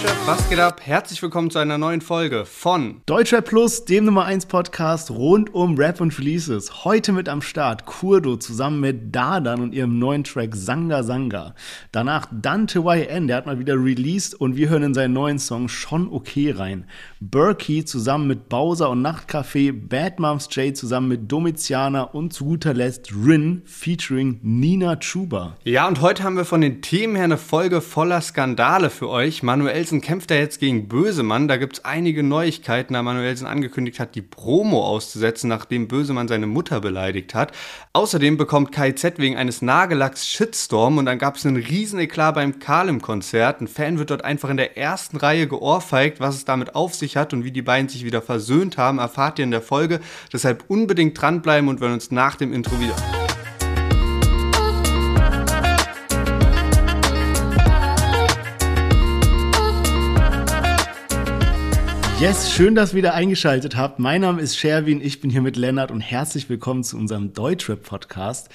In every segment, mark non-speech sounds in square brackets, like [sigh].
Deutschrap, was geht ab? Herzlich willkommen zu einer neuen Folge von Deutschrap Plus, dem Nummer 1 Podcast rund um Rap und Releases. Heute mit am Start Kurdo zusammen mit Dadan und ihrem neuen Track Sanga Sanga. Danach Dante YN, der hat mal wieder released und wir hören in seinen neuen Song Schon Okay rein. Berkey zusammen mit Bowser und Nachtcafé, Bad Moms J zusammen mit Domiziana und zu guter Letzt Rin featuring Nina Chuba. Ja, und heute haben wir von den Themen her eine Folge voller Skandale für euch. Manuelsen kämpft ja jetzt gegen Bösemann. Da gibt es einige Neuigkeiten, da Manuelsen angekündigt hat, die Promo auszusetzen, nachdem Bösemann seine Mutter beleidigt hat. Außerdem bekommt KZ wegen eines Nagellacks Shitstorm und dann gab es einen riesen Eklat beim Kalim-Konzert. Ein Fan wird dort einfach in der ersten Reihe geohrfeigt, was es damit auf sich hat und wie die beiden sich wieder versöhnt haben, erfahrt ihr in der Folge. Deshalb unbedingt dranbleiben und wir hören uns nach dem Intro wieder. Yes, schön, dass ihr wieder eingeschaltet habt. Mein Name ist Sherwin, ich bin hier mit Lennart und herzlich willkommen zu unserem Deutschrap-Podcast.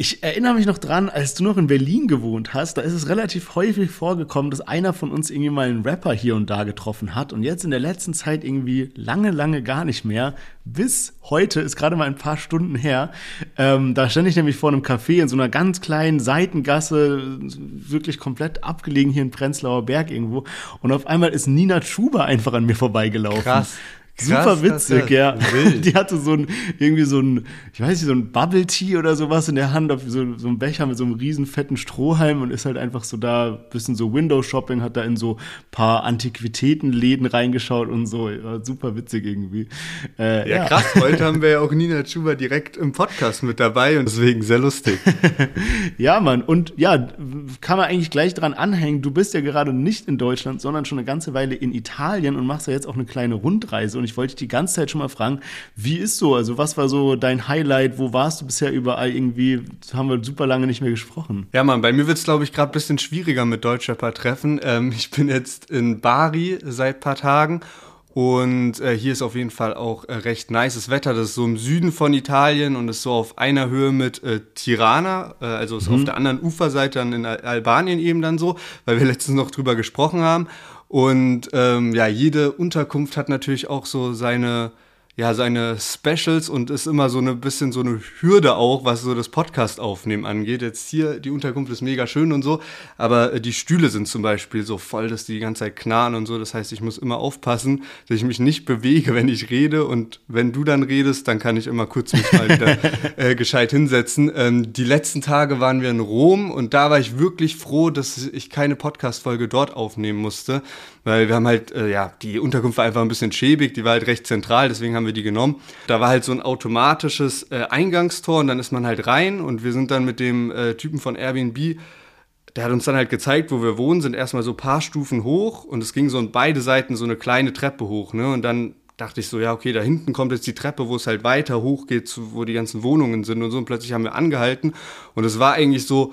Ich erinnere mich noch dran, als du noch in Berlin gewohnt hast, da ist es relativ häufig vorgekommen, dass einer von uns irgendwie mal einen Rapper hier und da getroffen hat und jetzt in der letzten Zeit irgendwie lange, lange gar nicht mehr. Bis heute ist gerade mal ein paar Stunden her. Ähm, da stand ich nämlich vor einem Café in so einer ganz kleinen Seitengasse, wirklich komplett abgelegen hier in Prenzlauer Berg irgendwo. Und auf einmal ist Nina Schuber einfach an mir vorbeigelaufen. Krass. Super witzig, ja. Wild. [laughs] Die hatte so ein, irgendwie so ein, ich weiß nicht, so ein Bubble Tea oder sowas in der Hand, auf so, so einem Becher mit so einem riesen fetten Strohhalm und ist halt einfach so da, bisschen so Window Shopping, hat da in so paar Antiquitätenläden reingeschaut und so. Super witzig irgendwie. Äh, ja, ja, krass. [laughs] Heute haben wir ja auch Nina Schuber direkt im Podcast mit dabei und deswegen sehr lustig. [laughs] ja, Mann. Und ja, kann man eigentlich gleich dran anhängen. Du bist ja gerade nicht in Deutschland, sondern schon eine ganze Weile in Italien und machst ja jetzt auch eine kleine Rundreise und ich wollte dich die ganze Zeit schon mal fragen, wie ist so? Also was war so dein Highlight? Wo warst du bisher überall irgendwie? Haben wir super lange nicht mehr gesprochen. Ja, Mann, bei mir wird es, glaube ich, gerade ein bisschen schwieriger mit Deutschrapper-Treffen. Ähm, ich bin jetzt in Bari seit ein paar Tagen und äh, hier ist auf jeden Fall auch äh, recht nices Wetter. Das ist so im Süden von Italien und ist so auf einer Höhe mit äh, Tirana. Äh, also ist mhm. auf der anderen Uferseite dann in Albanien eben dann so, weil wir letztens noch drüber gesprochen haben. Und ähm, ja, jede Unterkunft hat natürlich auch so seine ja, seine Specials und ist immer so ein bisschen so eine Hürde auch, was so das Podcast aufnehmen angeht. Jetzt hier, die Unterkunft ist mega schön und so, aber äh, die Stühle sind zum Beispiel so voll, dass die die ganze Zeit knarren und so. Das heißt, ich muss immer aufpassen, dass ich mich nicht bewege, [laughs] wenn ich rede und wenn du dann redest, dann kann ich immer kurz mich mal wieder [laughs] äh, gescheit hinsetzen. Ähm, die letzten Tage waren wir in Rom und da war ich wirklich froh, dass ich keine Podcast-Folge dort aufnehmen musste, weil wir haben halt, äh, ja, die Unterkunft war einfach ein bisschen schäbig, die war halt recht zentral, deswegen haben wir die genommen. Da war halt so ein automatisches äh, Eingangstor und dann ist man halt rein und wir sind dann mit dem äh, Typen von Airbnb der hat uns dann halt gezeigt, wo wir wohnen, sind erstmal so ein paar Stufen hoch und es ging so an beide Seiten so eine kleine Treppe hoch, ne? Und dann dachte ich so, ja, okay, da hinten kommt jetzt die Treppe, wo es halt weiter hoch geht, wo die ganzen Wohnungen sind und so. Und plötzlich haben wir angehalten und es war eigentlich so,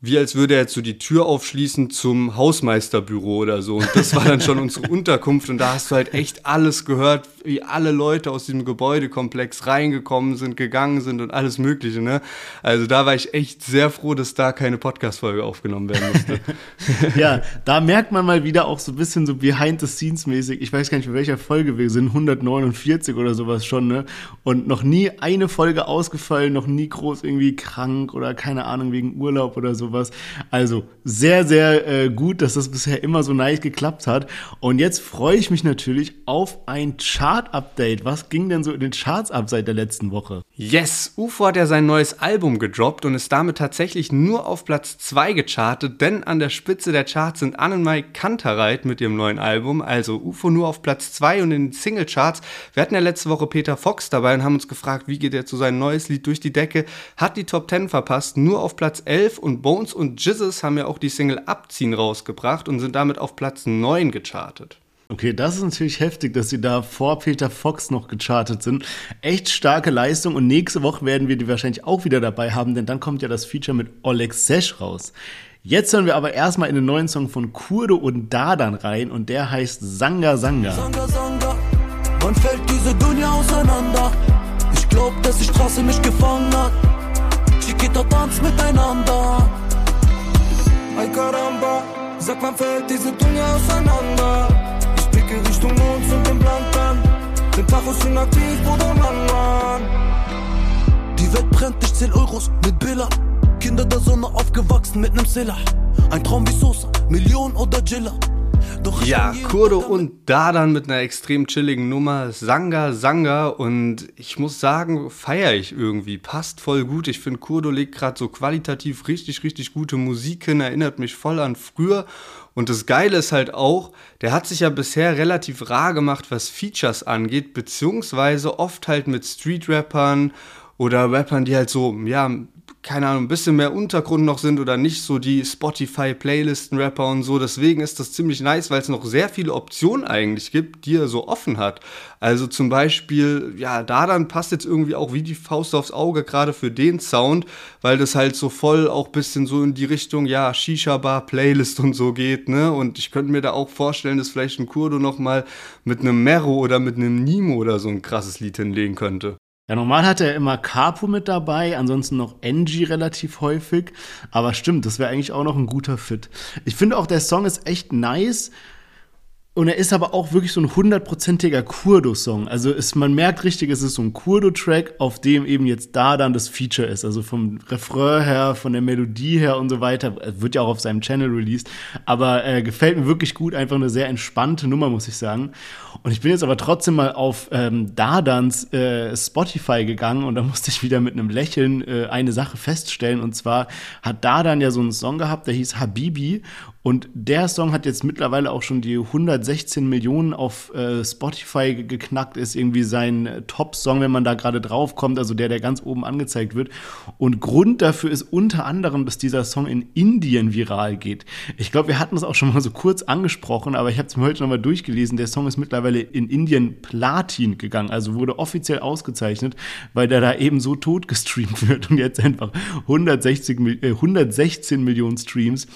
wie als würde er jetzt so die Tür aufschließen zum Hausmeisterbüro oder so. Und das war dann schon unsere Unterkunft. Und da hast du halt echt alles gehört, wie alle Leute aus diesem Gebäudekomplex reingekommen sind, gegangen sind und alles Mögliche. Ne? Also da war ich echt sehr froh, dass da keine Podcast-Folge aufgenommen werden musste. [laughs] ja, da merkt man mal wieder auch so ein bisschen so behind the scenes mäßig. Ich weiß gar nicht, für welcher Folge wir sind, 149 oder sowas schon. Ne? Und noch nie eine Folge ausgefallen, noch nie groß irgendwie krank oder keine Ahnung wegen Urlaub oder so sowas. Also sehr, sehr äh, gut, dass das bisher immer so nice geklappt hat. Und jetzt freue ich mich natürlich auf ein Chart-Update. Was ging denn so in den Charts ab seit der letzten Woche? Yes, UFO hat ja sein neues Album gedroppt und ist damit tatsächlich nur auf Platz 2 gechartet, denn an der Spitze der Charts sind Annenmai Kantereit mit ihrem neuen Album, also UFO nur auf Platz 2 und in den Single-Charts. Wir hatten ja letzte Woche Peter Fox dabei und haben uns gefragt, wie geht er zu seinem neues Lied durch die Decke, hat die Top 10 verpasst, nur auf Platz 11 und Bone Bones und Jizzes haben ja auch die Single Abziehen rausgebracht und sind damit auf Platz 9 gechartet. Okay, das ist natürlich heftig, dass sie da vor Peter Fox noch gechartet sind. Echt starke Leistung und nächste Woche werden wir die wahrscheinlich auch wieder dabei haben, denn dann kommt ja das Feature mit Oleg Sesh raus. Jetzt hören wir aber erstmal in den neuen Song von Kurdo und Dadan rein und der heißt Sanga Sanga. Sanga Sanga, wann fällt diese Dunja auseinander? Ich glaub, dass die Straße mich gefangen hat. Chiquita tanzt miteinander. Ay caramba, Sag, wann fällt diese Dunja auseinander? Ich blicke Richtung Mond und den Plan dann. Den Tachos sind aktiv, Bruder, Mann, Mann. Die Welt brennt, ich zähl Euros mit Billa. Kinder der Sonne aufgewachsen mit nem Zilla. Ein Traum wie Sosa, Million oder Jilla. Doch ja, Kurdo und Dadan mit einer extrem chilligen Nummer. Sanga, Sanga. Und ich muss sagen, feiere ich irgendwie. Passt voll gut. Ich finde, Kurdo legt gerade so qualitativ richtig, richtig gute Musik hin. Erinnert mich voll an früher. Und das Geile ist halt auch, der hat sich ja bisher relativ rar gemacht, was Features angeht. Beziehungsweise oft halt mit Street-Rappern oder Rappern, die halt so, ja, keine Ahnung, ein bisschen mehr Untergrund noch sind oder nicht so die Spotify-Playlisten-Rapper und so. Deswegen ist das ziemlich nice, weil es noch sehr viele Optionen eigentlich gibt, die er so offen hat. Also zum Beispiel, ja, da dann passt jetzt irgendwie auch wie die Faust aufs Auge gerade für den Sound, weil das halt so voll auch bisschen so in die Richtung, ja, Shisha-Bar, Playlist und so geht, ne? Und ich könnte mir da auch vorstellen, dass vielleicht ein Kurdo noch mal mit einem Mero oder mit einem Nimo oder so ein krasses Lied hinlegen könnte. Ja, normal hat er immer Capo mit dabei, ansonsten noch Angie relativ häufig. Aber stimmt, das wäre eigentlich auch noch ein guter Fit. Ich finde auch, der Song ist echt nice. Und er ist aber auch wirklich so ein hundertprozentiger Kurdo-Song. Also ist, man merkt richtig, es ist so ein Kurdo-Track, auf dem eben jetzt da dann das Feature ist. Also vom Refrain her, von der Melodie her und so weiter. Wird ja auch auf seinem Channel released. Aber äh, gefällt mir wirklich gut. Einfach eine sehr entspannte Nummer, muss ich sagen. Und ich bin jetzt aber trotzdem mal auf ähm, Dardans äh, Spotify gegangen und da musste ich wieder mit einem Lächeln äh, eine Sache feststellen. Und zwar hat Dardan ja so einen Song gehabt, der hieß Habibi. Und der Song hat jetzt mittlerweile auch schon die 116 Millionen auf äh, Spotify geknackt, ist irgendwie sein Top-Song, wenn man da gerade drauf kommt, also der, der ganz oben angezeigt wird. Und Grund dafür ist unter anderem, dass dieser Song in Indien viral geht. Ich glaube, wir hatten es auch schon mal so kurz angesprochen, aber ich habe es mir heute nochmal durchgelesen. Der Song ist mittlerweile in Indien Platin gegangen, also wurde offiziell ausgezeichnet, weil der da eben so tot gestreamt [laughs] wird und jetzt einfach 160, äh, 116 Millionen Streams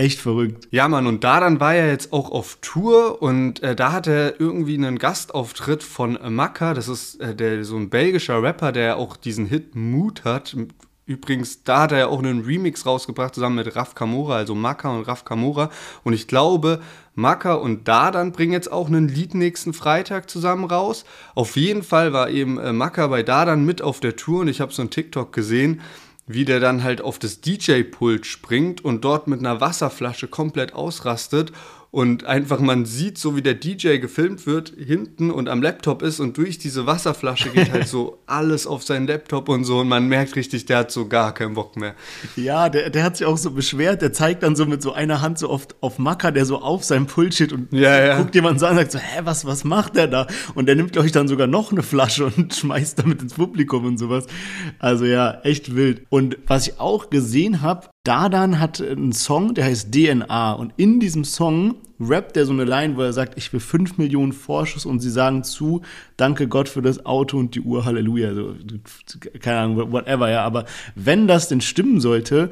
Echt verrückt. Ja, Mann, und da dann war er jetzt auch auf Tour und äh, da hat er irgendwie einen Gastauftritt von Maka. Das ist äh, der, so ein belgischer Rapper, der auch diesen Hit Mood hat. Übrigens, da hat er ja auch einen Remix rausgebracht, zusammen mit Raf Kamora, also Maka und Raf Kamora. Und ich glaube, Maka und Dadan bringen jetzt auch einen Lied nächsten Freitag zusammen raus. Auf jeden Fall war eben äh, Maka bei Dadan mit auf der Tour und ich habe so ein TikTok gesehen wie der dann halt auf das DJ-Pult springt und dort mit einer Wasserflasche komplett ausrastet und einfach man sieht, so wie der DJ gefilmt wird, hinten und am Laptop ist und durch diese Wasserflasche geht halt so [laughs] alles auf seinen Laptop und so und man merkt richtig, der hat so gar keinen Bock mehr. Ja, der, der hat sich auch so beschwert, der zeigt dann so mit so einer Hand so oft auf Macker, der so auf seinem Pult steht und ja, ja. guckt jemand so an und sagt so, hä, was, was macht der da? Und der nimmt, glaube ich, dann sogar noch eine Flasche und [laughs] schmeißt damit ins Publikum und sowas. Also ja, echt wild. Und was ich auch gesehen habe, Dadan hat einen Song, der heißt DNA. Und in diesem Song rappt er so eine Line, wo er sagt, ich will 5 Millionen Vorschuss und sie sagen zu, danke Gott für das Auto und die Uhr, Halleluja. Also, keine Ahnung, whatever, ja. Aber wenn das denn stimmen sollte,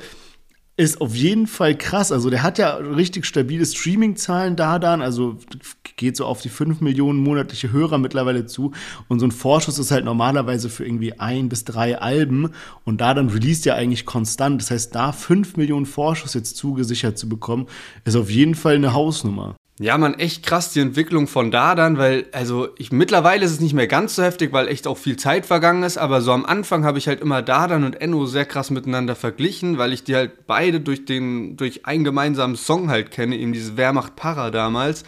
ist auf jeden Fall krass. Also der hat ja richtig stabile Streaming-Zahlen da also geht so auf die 5 Millionen monatliche Hörer mittlerweile zu. Und so ein Vorschuss ist halt normalerweise für irgendwie ein bis drei Alben. Und da dann released ja eigentlich konstant. Das heißt, da 5 Millionen Vorschuss jetzt zugesichert zu bekommen, ist auf jeden Fall eine Hausnummer. Ja, man, echt krass die Entwicklung von da dann, weil, also ich mittlerweile ist es nicht mehr ganz so heftig, weil echt auch viel Zeit vergangen ist, aber so am Anfang habe ich halt immer Dadan und Enno sehr krass miteinander verglichen, weil ich die halt beide durch den, durch einen gemeinsamen Song halt kenne, eben diese Wehrmacht Para damals.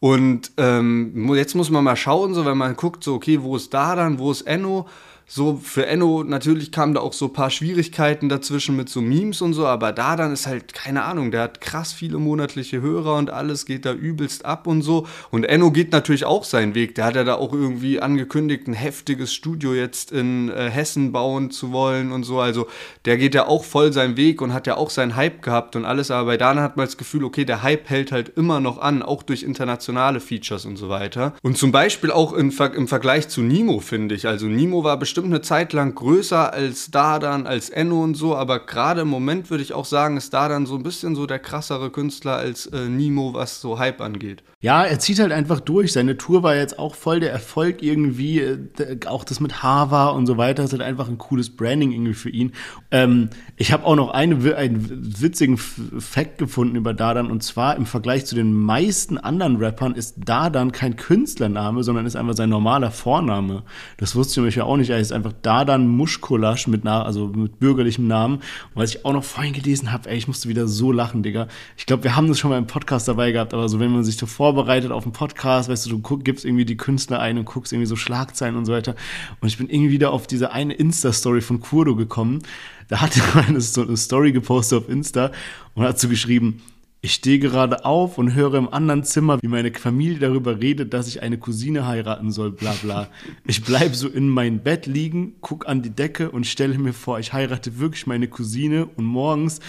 Und ähm, jetzt muss man mal schauen, so wenn man guckt, so okay, wo ist Dadan, wo ist Enno? So für Enno natürlich kamen da auch so ein paar Schwierigkeiten dazwischen mit so Memes und so, aber da dann ist halt keine Ahnung, der hat krass viele monatliche Hörer und alles geht da übelst ab und so. Und Enno geht natürlich auch seinen Weg, der hat ja da auch irgendwie angekündigt, ein heftiges Studio jetzt in äh, Hessen bauen zu wollen und so, also der geht ja auch voll seinen Weg und hat ja auch seinen Hype gehabt und alles, aber bei Dana hat man das Gefühl, okay, der Hype hält halt immer noch an, auch durch internationale Features und so weiter. Und zum Beispiel auch im, Ver im Vergleich zu Nimo, finde ich, also Nimo war bestimmt bestimmt eine Zeit lang größer als Dardan, als Enno und so, aber gerade im Moment würde ich auch sagen, ist Dardan so ein bisschen so der krassere Künstler als äh, Nemo, was so Hype angeht. Ja, er zieht halt einfach durch. Seine Tour war jetzt auch voll der Erfolg irgendwie. Äh, auch das mit Hava und so weiter ist halt einfach ein cooles Branding irgendwie für ihn. Ähm, ich habe auch noch eine, einen witzigen Fact gefunden über Dardan und zwar im Vergleich zu den meisten anderen Rappern ist Dardan kein Künstlername, sondern ist einfach sein normaler Vorname. Das wusste ich nämlich ja auch nicht. Er ist einfach Dardan Muschkolasch mit, also mit bürgerlichem Namen. Und was ich auch noch vorhin gelesen habe, ey, ich musste wieder so lachen, Digga. Ich glaube, wir haben das schon mal im Podcast dabei gehabt, aber so wenn man sich davor vorbereitet auf einen Podcast, weißt du, du guck, gibst irgendwie die Künstler ein und guckst irgendwie so Schlagzeilen und so weiter. Und ich bin irgendwie wieder auf diese eine Insta-Story von Kurdo gekommen. Da hat er [laughs] eine, so eine Story gepostet auf Insta und hat so geschrieben, ich stehe gerade auf und höre im anderen Zimmer, wie meine Familie darüber redet, dass ich eine Cousine heiraten soll, bla bla. Ich bleib so in mein Bett liegen, guck an die Decke und stelle mir vor, ich heirate wirklich meine Cousine und morgens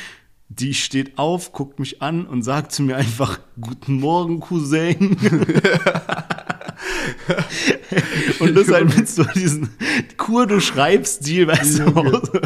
die steht auf, guckt mich an und sagt zu mir einfach, guten Morgen, Cousin. [laughs] und das halt mit so diesen Kur, du schreibst Stil, weißt du,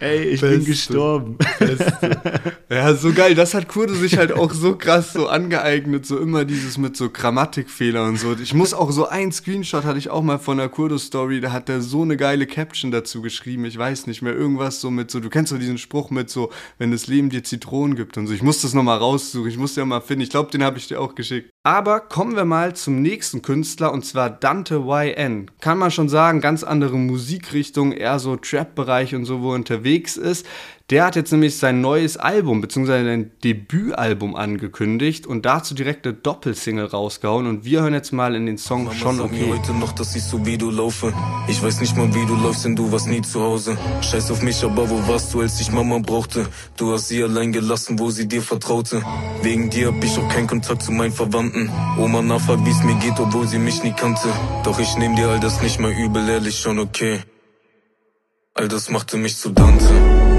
ey, ich Beste. bin gestorben. Beste. Ja, so geil, das hat Kurdo sich halt auch so krass so angeeignet, so immer dieses mit so Grammatikfehler und so. Ich muss auch so ein Screenshot hatte ich auch mal von der Kurdo-Story, da hat der so eine geile Caption dazu geschrieben, ich weiß nicht mehr, irgendwas so mit so, du kennst so diesen Spruch mit so, wenn das Leben dir Zitronen gibt und so. Ich muss das nochmal raussuchen, ich muss ja mal finden, ich glaube, den habe ich dir auch geschickt. Aber kommen wir mal zum nächsten Künstler und zwar Dante YN. Kann man schon sagen, ganz andere Musikrichtung, eher so Trap-Bereich und so, wo er unterwegs ist. Der hat jetzt nämlich sein neues Album bzw. sein Debütalbum angekündigt und dazu direkt eine Doppelsingle rausgehauen und wir hören jetzt mal in den Song Mama schon okay. Mir heute noch, dass ich so wie du laufe. Ich weiß nicht mal, wie du läufst, denn du warst nie zu Hause. Scheiß auf mich, aber wo warst du, als ich Mama brauchte? Du hast sie allein gelassen, wo sie dir vertraute. Wegen dir hab ich auch keinen Kontakt zu meinen Verwandten. Oma nachfragt, wie's mir geht, obwohl sie mich nie kannte. Doch ich nehm dir all das nicht mal übel, ehrlich schon okay. All das machte mich zu Dante.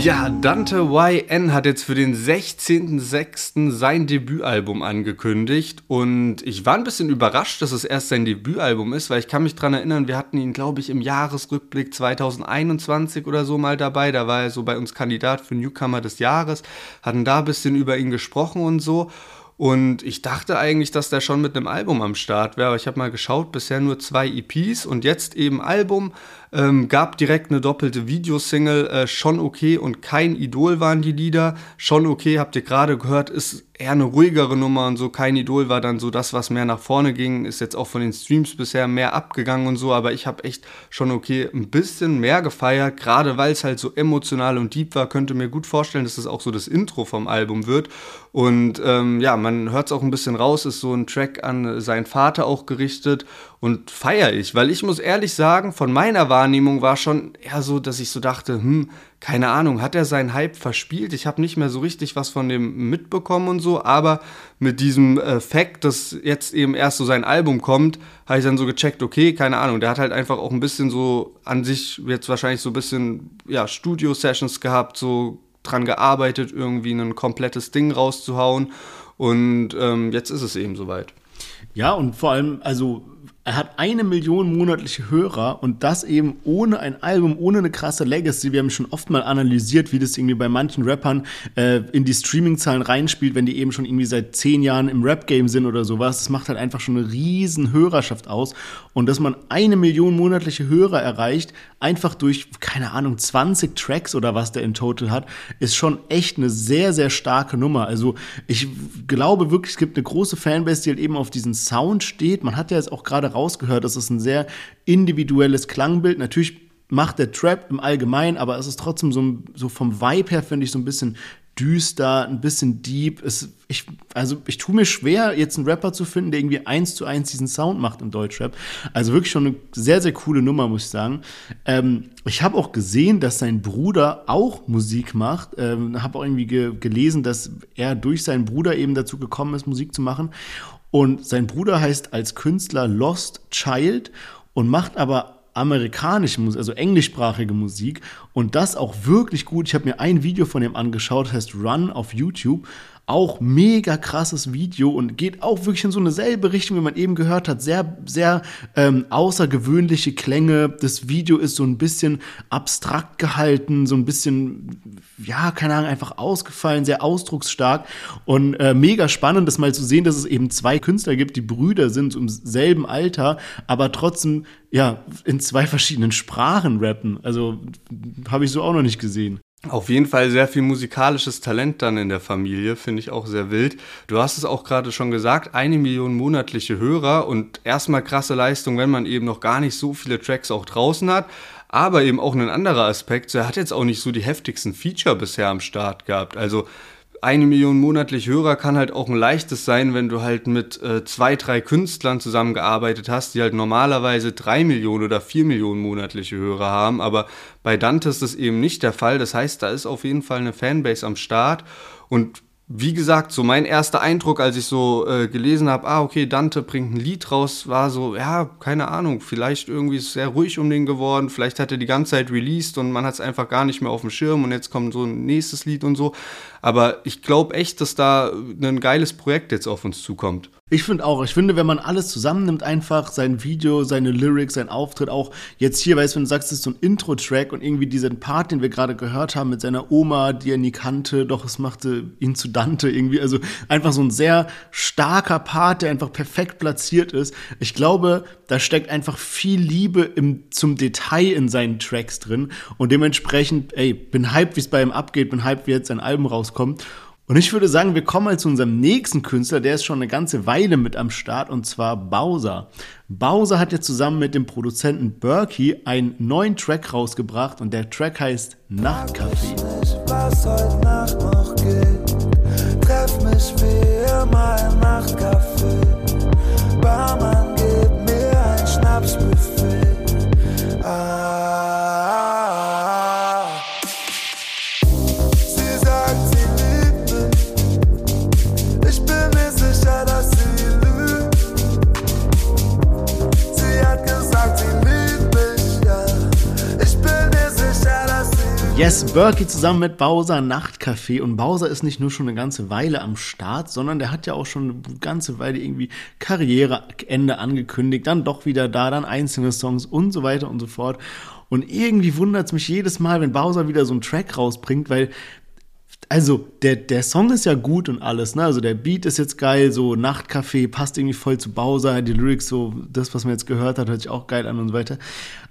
Ja, Dante YN hat jetzt für den 16.06. sein Debütalbum angekündigt und ich war ein bisschen überrascht, dass es erst sein Debütalbum ist, weil ich kann mich daran erinnern, wir hatten ihn, glaube ich, im Jahresrückblick 2021 oder so mal dabei, da war er so bei uns Kandidat für Newcomer des Jahres, hatten da ein bisschen über ihn gesprochen und so und ich dachte eigentlich, dass der schon mit einem Album am Start wäre, aber ich habe mal geschaut, bisher nur zwei EPs und jetzt eben Album. Ähm, gab direkt eine doppelte Videosingle, äh, schon okay und kein Idol waren die Lieder. Schon okay, habt ihr gerade gehört, ist eher eine ruhigere Nummer und so. Kein Idol war dann so das, was mehr nach vorne ging. Ist jetzt auch von den Streams bisher mehr abgegangen und so, aber ich habe echt schon okay ein bisschen mehr gefeiert, gerade weil es halt so emotional und deep war. Könnte mir gut vorstellen, dass das auch so das Intro vom Album wird. Und ähm, ja, man hört es auch ein bisschen raus, ist so ein Track an seinen Vater auch gerichtet und feiere ich, weil ich muss ehrlich sagen, von meiner Wahrnehmung war schon eher so, dass ich so dachte, hm, keine Ahnung, hat er seinen Hype verspielt? Ich habe nicht mehr so richtig was von dem mitbekommen und so, aber mit diesem äh, Fact, dass jetzt eben erst so sein Album kommt, habe ich dann so gecheckt, okay, keine Ahnung, der hat halt einfach auch ein bisschen so an sich jetzt wahrscheinlich so ein bisschen, ja, Studio-Sessions gehabt, so dran gearbeitet, irgendwie ein komplettes Ding rauszuhauen und ähm, jetzt ist es eben soweit. Ja, und vor allem, also er hat eine Million monatliche Hörer und das eben ohne ein Album, ohne eine krasse Legacy. Wir haben schon oft mal analysiert, wie das irgendwie bei manchen Rappern äh, in die Streaming-Zahlen reinspielt, wenn die eben schon irgendwie seit zehn Jahren im Rap-Game sind oder sowas. Das macht halt einfach schon eine riesen Hörerschaft aus. Und dass man eine Million monatliche Hörer erreicht, einfach durch, keine Ahnung, 20 Tracks oder was der in Total hat, ist schon echt eine sehr, sehr starke Nummer. Also ich glaube wirklich, es gibt eine große Fanbase, die halt eben auf diesen Sound steht. Man hat ja jetzt auch gerade rausgehört, es ist ein sehr individuelles Klangbild. Natürlich macht der Trap im Allgemeinen, aber es ist trotzdem so, so vom Vibe her, finde ich, so ein bisschen düster, ein bisschen deep. Es, ich, also ich tue mir schwer, jetzt einen Rapper zu finden, der irgendwie eins zu eins diesen Sound macht im Deutschrap. Also wirklich schon eine sehr, sehr coole Nummer, muss ich sagen. Ähm, ich habe auch gesehen, dass sein Bruder auch Musik macht. Ähm, habe auch irgendwie ge gelesen, dass er durch seinen Bruder eben dazu gekommen ist, Musik zu machen. Und sein Bruder heißt als Künstler Lost Child und macht aber amerikanische Musik, also englischsprachige Musik und das auch wirklich gut. Ich habe mir ein Video von ihm angeschaut, heißt Run auf YouTube. Auch mega krasses Video und geht auch wirklich in so eine selbe Richtung, wie man eben gehört hat. Sehr, sehr ähm, außergewöhnliche Klänge. Das Video ist so ein bisschen abstrakt gehalten, so ein bisschen, ja, keine Ahnung, einfach ausgefallen, sehr ausdrucksstark und äh, mega spannend, das mal zu sehen, dass es eben zwei Künstler gibt, die Brüder sind im selben Alter, aber trotzdem ja in zwei verschiedenen Sprachen rappen. Also habe ich so auch noch nicht gesehen. Auf jeden Fall sehr viel musikalisches Talent dann in der Familie, finde ich auch sehr wild. Du hast es auch gerade schon gesagt, eine Million monatliche Hörer und erstmal krasse Leistung, wenn man eben noch gar nicht so viele Tracks auch draußen hat. Aber eben auch ein anderer Aspekt, er hat jetzt auch nicht so die heftigsten Feature bisher am Start gehabt. Also eine Million monatlich Hörer kann halt auch ein leichtes sein, wenn du halt mit äh, zwei, drei Künstlern zusammengearbeitet hast, die halt normalerweise drei Millionen oder vier Millionen monatliche Hörer haben. Aber bei Dante ist das eben nicht der Fall. Das heißt, da ist auf jeden Fall eine Fanbase am Start. Und wie gesagt, so mein erster Eindruck, als ich so äh, gelesen habe, ah, okay, Dante bringt ein Lied raus, war so, ja, keine Ahnung, vielleicht irgendwie ist es sehr ruhig um den geworden, vielleicht hat er die ganze Zeit released und man hat es einfach gar nicht mehr auf dem Schirm und jetzt kommt so ein nächstes Lied und so. Aber ich glaube echt, dass da ein geiles Projekt jetzt auf uns zukommt. Ich finde auch, ich finde, wenn man alles zusammennimmt, einfach sein Video, seine Lyrics, sein Auftritt, auch jetzt hier, weißt du, wenn du sagst, es ist so ein Intro-Track und irgendwie diesen Part, den wir gerade gehört haben mit seiner Oma, die er nie kannte, doch es machte ihn zu Dante irgendwie, also einfach so ein sehr starker Part, der einfach perfekt platziert ist. Ich glaube, da steckt einfach viel Liebe im, zum Detail in seinen Tracks drin. Und dementsprechend, ey, bin hyped, wie es bei ihm abgeht, bin hyped, wie jetzt sein Album rauskommt und ich würde sagen, wir kommen mal zu unserem nächsten Künstler, der ist schon eine ganze Weile mit am Start, und zwar Bowser. Bowser hat jetzt zusammen mit dem Produzenten Berkey einen neuen Track rausgebracht und der Track heißt Nachtcafé. Nacht treff mich wie immer im Yes, Berkey zusammen mit Bowser Nachtcafé. Und Bowser ist nicht nur schon eine ganze Weile am Start, sondern der hat ja auch schon eine ganze Weile irgendwie Karriereende angekündigt, dann doch wieder da, dann einzelne Songs und so weiter und so fort. Und irgendwie wundert es mich jedes Mal, wenn Bowser wieder so einen Track rausbringt, weil also der, der Song ist ja gut und alles, ne? Also der Beat ist jetzt geil, so Nachtcafé passt irgendwie voll zu Bowser, die Lyrics so, das, was man jetzt gehört hat, hört sich auch geil an und so weiter.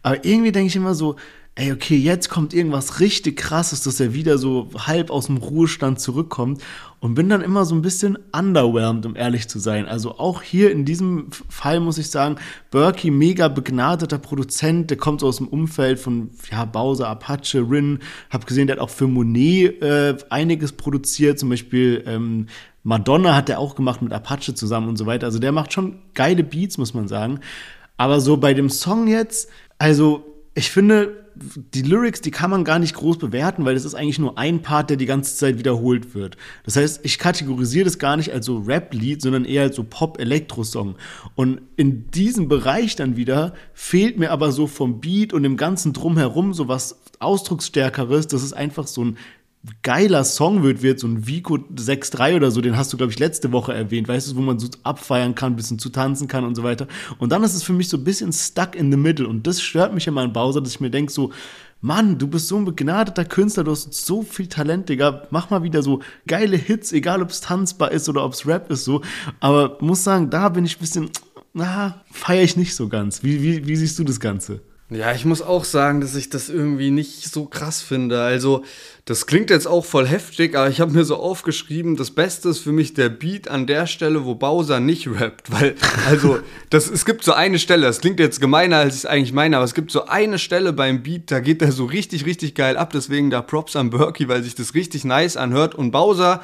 Aber irgendwie denke ich immer so, ey, okay, jetzt kommt irgendwas richtig krasses, dass er wieder so halb aus dem Ruhestand zurückkommt und bin dann immer so ein bisschen underwhelmed, um ehrlich zu sein. Also auch hier in diesem Fall muss ich sagen, Berkey, mega begnadeter Produzent, der kommt so aus dem Umfeld von, ja, Bowser, Apache, Rin, hab gesehen, der hat auch für Monet äh, einiges produziert, zum Beispiel ähm, Madonna hat er auch gemacht mit Apache zusammen und so weiter. Also der macht schon geile Beats, muss man sagen. Aber so bei dem Song jetzt, also ich finde, die Lyrics, die kann man gar nicht groß bewerten, weil es ist eigentlich nur ein Part, der die ganze Zeit wiederholt wird. Das heißt, ich kategorisiere das gar nicht als so Rap-Lied, sondern eher als so Pop-Elektro-Song. Und in diesem Bereich dann wieder fehlt mir aber so vom Beat und dem ganzen Drumherum so was Ausdrucksstärkeres. Das ist einfach so ein geiler Song wird, wird so ein Vico 6.3 oder so, den hast du, glaube ich, letzte Woche erwähnt, weißt du, wo man so abfeiern kann, ein bisschen zu tanzen kann und so weiter. Und dann ist es für mich so ein bisschen stuck in the middle. Und das stört mich immer an Bowser, dass ich mir denke, so, Mann, du bist so ein begnadeter Künstler, du hast so viel Talent, Digga. Mach mal wieder so geile Hits, egal ob es tanzbar ist oder ob es Rap ist, so. Aber muss sagen, da bin ich ein bisschen, na, feiere ich nicht so ganz. Wie, wie, wie siehst du das Ganze? Ja, ich muss auch sagen, dass ich das irgendwie nicht so krass finde. Also, das klingt jetzt auch voll heftig, aber ich habe mir so aufgeschrieben, das Beste ist für mich der Beat an der Stelle, wo Bowser nicht rappt. [laughs] Weil, also, das, es gibt so eine Stelle, das klingt jetzt gemeiner, als ich es eigentlich meine, aber es gibt so eine Stelle beim Beat, da geht er so richtig, richtig geil ab. Deswegen da Props an Berkey, weil sich das richtig nice anhört. Und Bowser,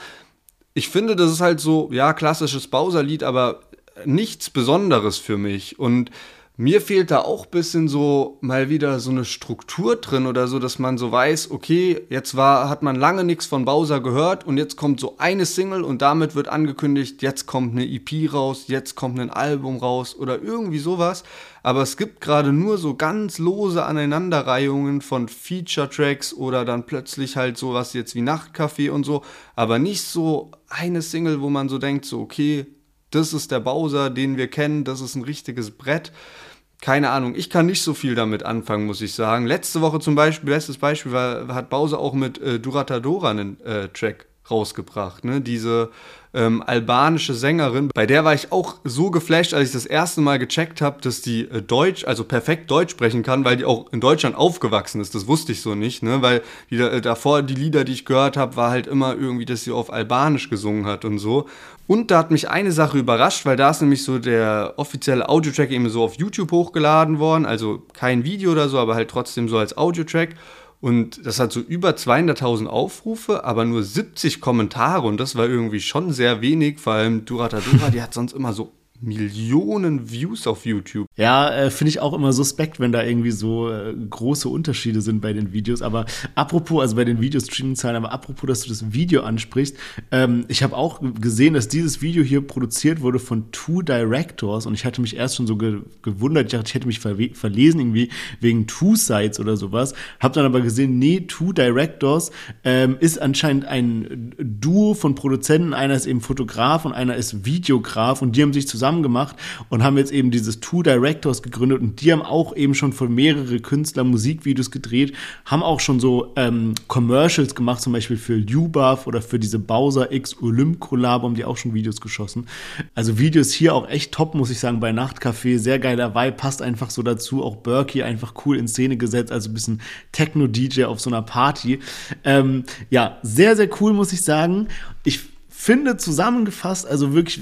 ich finde, das ist halt so, ja, klassisches Bowser-Lied, aber nichts Besonderes für mich. Und mir fehlt da auch ein bisschen so mal wieder so eine Struktur drin oder so, dass man so weiß, okay, jetzt war, hat man lange nichts von Bowser gehört und jetzt kommt so eine Single und damit wird angekündigt, jetzt kommt eine EP raus, jetzt kommt ein Album raus oder irgendwie sowas. Aber es gibt gerade nur so ganz lose Aneinanderreihungen von Feature-Tracks oder dann plötzlich halt sowas jetzt wie Nachtcafé und so, aber nicht so eine Single, wo man so denkt, so, okay, das ist der Bowser, den wir kennen, das ist ein richtiges Brett. Keine Ahnung, ich kann nicht so viel damit anfangen, muss ich sagen. Letzte Woche zum Beispiel, bestes Beispiel war, hat Bowser auch mit äh, Duratadora einen äh, Track rausgebracht. Ne? Diese ähm, albanische Sängerin, bei der war ich auch so geflasht, als ich das erste Mal gecheckt habe, dass die äh, Deutsch, also perfekt Deutsch sprechen kann, weil die auch in Deutschland aufgewachsen ist. Das wusste ich so nicht, ne? weil die, äh, davor die Lieder, die ich gehört habe, war halt immer irgendwie, dass sie auf Albanisch gesungen hat und so. Und da hat mich eine Sache überrascht, weil da ist nämlich so der offizielle Audiotrack eben so auf YouTube hochgeladen worden, also kein Video oder so, aber halt trotzdem so als Audiotrack. Und das hat so über 200.000 Aufrufe, aber nur 70 Kommentare. Und das war irgendwie schon sehr wenig. Vor allem Duratadura, die hat sonst immer so Millionen Views auf YouTube. Ja, äh, finde ich auch immer suspekt, wenn da irgendwie so äh, große Unterschiede sind bei den Videos. Aber apropos, also bei den Videostreaming-Zahlen, aber apropos, dass du das Video ansprichst, ähm, ich habe auch gesehen, dass dieses Video hier produziert wurde von Two Directors und ich hatte mich erst schon so ge gewundert, ich dachte, ich hätte mich ver verlesen irgendwie wegen Two Sites oder sowas. Hab dann aber gesehen, nee, Two Directors ähm, ist anscheinend ein Duo von Produzenten. Einer ist eben Fotograf und einer ist Videograf und die haben sich zusammen zusammen gemacht und haben jetzt eben dieses Two Directors gegründet und die haben auch eben schon für mehrere Künstler Musikvideos gedreht, haben auch schon so ähm, Commercials gemacht, zum Beispiel für Lubaf oder für diese Bowser X Olymp Collab haben die auch schon Videos geschossen. Also Videos hier auch echt top, muss ich sagen, bei Nachtcafé, sehr geiler Vibe, passt einfach so dazu, auch Berkey einfach cool in Szene gesetzt, also ein bisschen Techno-DJ auf so einer Party. Ähm, ja, sehr, sehr cool, muss ich sagen. Ich finde zusammengefasst, also wirklich,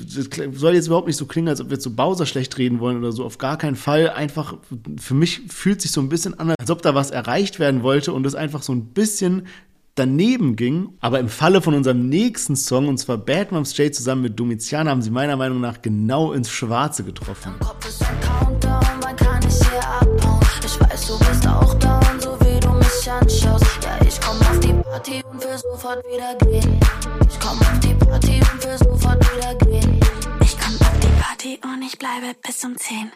soll jetzt überhaupt nicht so klingen, als ob wir zu Bowser schlecht reden wollen oder so, auf gar keinen Fall. Einfach, für mich fühlt sich so ein bisschen an, als ob da was erreicht werden wollte und es einfach so ein bisschen daneben ging. Aber im Falle von unserem nächsten Song, und zwar Bad Moms J zusammen mit Domitian, haben sie meiner Meinung nach genau ins Schwarze getroffen. Ich weiß, du bist auch down, so wie du mich anschaust. Party und will sofort wieder gehen. Ich komm auf die Party und will sofort wieder gehen. Ich komm auf die Party und ich bleibe bis um 10.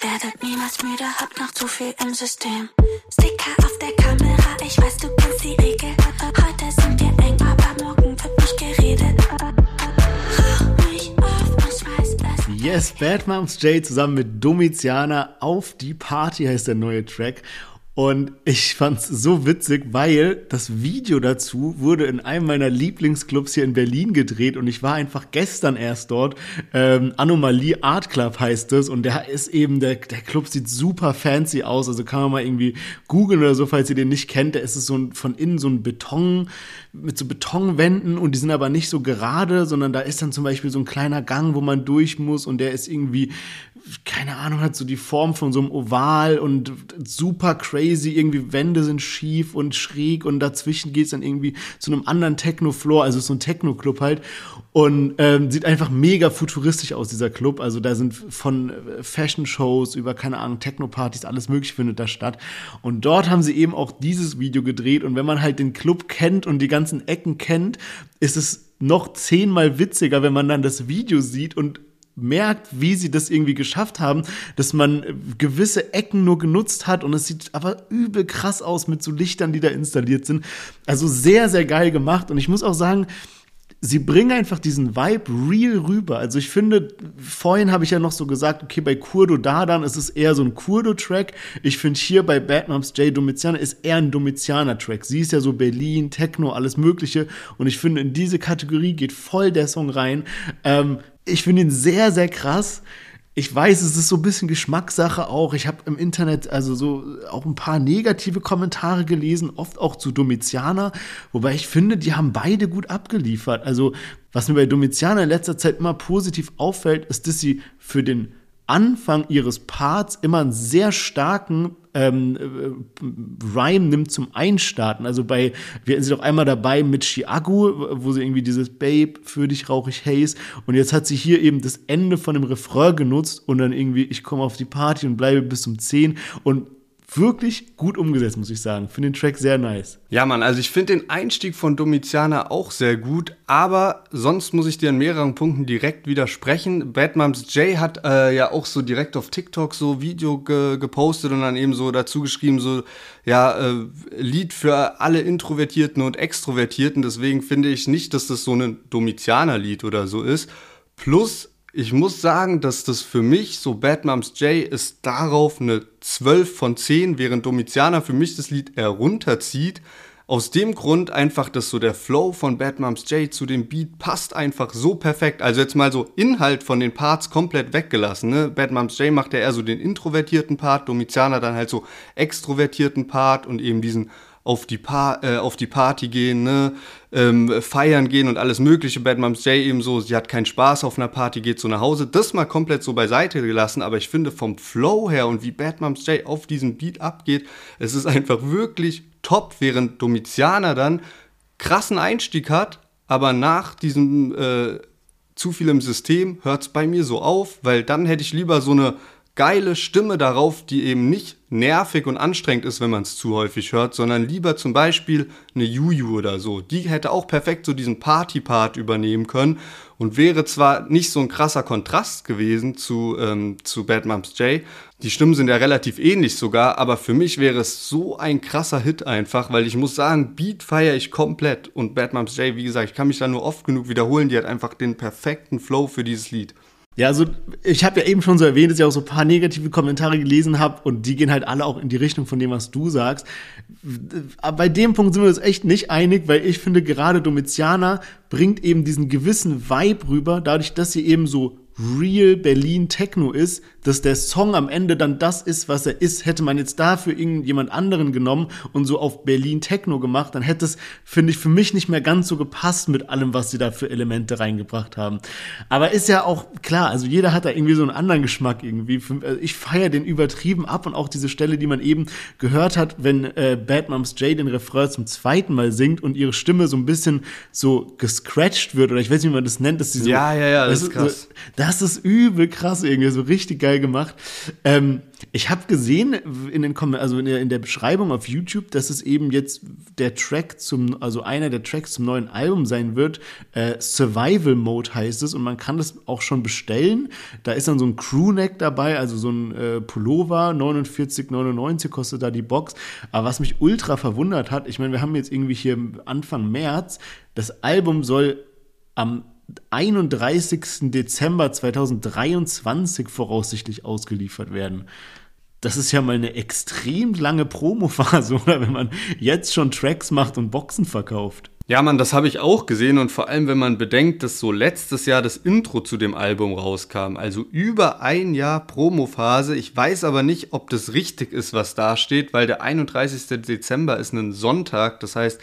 Werdet niemals müde, hab noch zu viel im System. Sticker auf der Kamera, ich weiß, du kennst die Regel. Heute sind wir eng, aber morgen wird nicht geredet. Rauch mich auf und schmeiß es. Yes, Bad Moms J zusammen mit Domitiana auf die Party heißt der neue Track. Und ich fand's so witzig, weil das Video dazu wurde in einem meiner Lieblingsclubs hier in Berlin gedreht und ich war einfach gestern erst dort. Ähm, Anomalie Art Club heißt es und der ist eben, der, der Club sieht super fancy aus. Also kann man mal irgendwie googeln oder so, falls ihr den nicht kennt. Der ist es so ein, von innen so ein Beton, mit so Betonwänden und die sind aber nicht so gerade, sondern da ist dann zum Beispiel so ein kleiner Gang, wo man durch muss und der ist irgendwie keine Ahnung, hat so die Form von so einem Oval und super crazy, irgendwie Wände sind schief und schräg und dazwischen geht's dann irgendwie zu einem anderen Techno-Floor, also so ein Techno-Club halt und ähm, sieht einfach mega futuristisch aus, dieser Club, also da sind von äh, Fashion-Shows über, keine Ahnung, Techno-Partys, alles mögliche findet da statt. Und dort haben sie eben auch dieses Video gedreht und wenn man halt den Club kennt und die ganzen Ecken kennt, ist es noch zehnmal witziger, wenn man dann das Video sieht und merkt, wie sie das irgendwie geschafft haben, dass man gewisse Ecken nur genutzt hat und es sieht aber übel krass aus mit so Lichtern, die da installiert sind. Also sehr, sehr geil gemacht und ich muss auch sagen, sie bringen einfach diesen Vibe real rüber. Also ich finde, vorhin habe ich ja noch so gesagt, okay, bei Kurdo Dadan ist es eher so ein Kurdo-Track. Ich finde hier bei Bad Moms J Domitianer ist eher ein Domitianer-Track. Sie ist ja so Berlin, Techno, alles Mögliche. Und ich finde, in diese Kategorie geht voll der Song rein. Ähm, ich finde ihn sehr, sehr krass. Ich weiß, es ist so ein bisschen Geschmackssache auch. Ich habe im Internet also so auch ein paar negative Kommentare gelesen, oft auch zu Domitianer, wobei ich finde, die haben beide gut abgeliefert. Also, was mir bei Domitianer in letzter Zeit immer positiv auffällt, ist, dass sie für den Anfang ihres Parts immer einen sehr starken ähm, äh, Rhyme nimmt zum Einstarten. Also bei, wir hatten sie doch einmal dabei mit Chiago, wo sie irgendwie dieses Babe, für dich rauch ich Haze. Und jetzt hat sie hier eben das Ende von dem Refrain genutzt und dann irgendwie, ich komme auf die Party und bleibe bis um 10. Und wirklich gut umgesetzt, muss ich sagen. Finde den Track sehr nice. Ja, Mann, also ich finde den Einstieg von Domiziana auch sehr gut, aber sonst muss ich dir an mehreren Punkten direkt widersprechen. Bad Moms J hat äh, ja auch so direkt auf TikTok so Video ge gepostet und dann eben so dazu geschrieben, so, ja, äh, Lied für alle Introvertierten und Extrovertierten. Deswegen finde ich nicht, dass das so ein Domizianer-Lied oder so ist. Plus, ich muss sagen, dass das für mich, so Bad Moms J, ist darauf eine 12 von 10, während Domitianer für mich das Lied herunterzieht. Aus dem Grund einfach, dass so der Flow von Bad Moms J zu dem Beat passt einfach so perfekt. Also jetzt mal so Inhalt von den Parts komplett weggelassen. Ne? Bad Moms J macht ja eher so den introvertierten Part, Domitianer dann halt so extrovertierten Part und eben diesen auf die, pa äh, auf die Party gehen, ne? ähm, feiern gehen und alles mögliche. Bad Moms J eben so, sie hat keinen Spaß auf einer Party, geht so nach Hause. Das mal komplett so beiseite gelassen, aber ich finde vom Flow her und wie Bad Moms J auf diesem Beat abgeht, es ist einfach wirklich top, während Domitianer dann krassen Einstieg hat, aber nach diesem äh, zu viel im System hört es bei mir so auf, weil dann hätte ich lieber so eine geile Stimme darauf, die eben nicht nervig und anstrengend ist, wenn man es zu häufig hört, sondern lieber zum Beispiel eine Juju oder so. Die hätte auch perfekt so diesen Party-Part übernehmen können und wäre zwar nicht so ein krasser Kontrast gewesen zu, ähm, zu Bad Moms J. Die Stimmen sind ja relativ ähnlich sogar, aber für mich wäre es so ein krasser Hit einfach, weil ich muss sagen, Beat feiere ich komplett und Bad Moms J, wie gesagt, ich kann mich da nur oft genug wiederholen, die hat einfach den perfekten Flow für dieses Lied. Ja, also ich habe ja eben schon so erwähnt, dass ich auch so ein paar negative Kommentare gelesen habe und die gehen halt alle auch in die Richtung von dem, was du sagst. Aber bei dem Punkt sind wir uns echt nicht einig, weil ich finde, gerade Domitiana bringt eben diesen gewissen Vibe rüber, dadurch, dass sie eben so real Berlin Techno ist, dass der Song am Ende dann das ist, was er ist. Hätte man jetzt dafür irgendjemand anderen genommen und so auf Berlin Techno gemacht, dann hätte es, finde ich, für mich nicht mehr ganz so gepasst mit allem, was sie da für Elemente reingebracht haben. Aber ist ja auch klar, also jeder hat da irgendwie so einen anderen Geschmack irgendwie. Also ich feiere den übertrieben ab und auch diese Stelle, die man eben gehört hat, wenn äh, Bad Moms J den Refrain zum zweiten Mal singt und ihre Stimme so ein bisschen so gescratcht wird oder ich weiß nicht, wie man das nennt, dass sie so. Ja, ja, ja, das ist krass. So, das ist übel krass irgendwie, so richtig geil gemacht. Ähm, ich habe gesehen in den also in der, in der, Beschreibung auf YouTube, dass es eben jetzt der Track zum, also einer der Tracks zum neuen Album sein wird. Äh, Survival Mode heißt es und man kann das auch schon bestellen. Da ist dann so ein Crewneck dabei, also so ein äh, Pullover, 49,99 kostet da die Box. Aber was mich ultra verwundert hat, ich meine, wir haben jetzt irgendwie hier Anfang März, das Album soll am 31. Dezember 2023 voraussichtlich ausgeliefert werden. Das ist ja mal eine extrem lange Promophase, [laughs] oder wenn man jetzt schon Tracks macht und Boxen verkauft. Ja, Mann, das habe ich auch gesehen und vor allem, wenn man bedenkt, dass so letztes Jahr das Intro zu dem Album rauskam. Also über ein Jahr Promophase. Ich weiß aber nicht, ob das richtig ist, was da steht, weil der 31. Dezember ist ein Sonntag. Das heißt,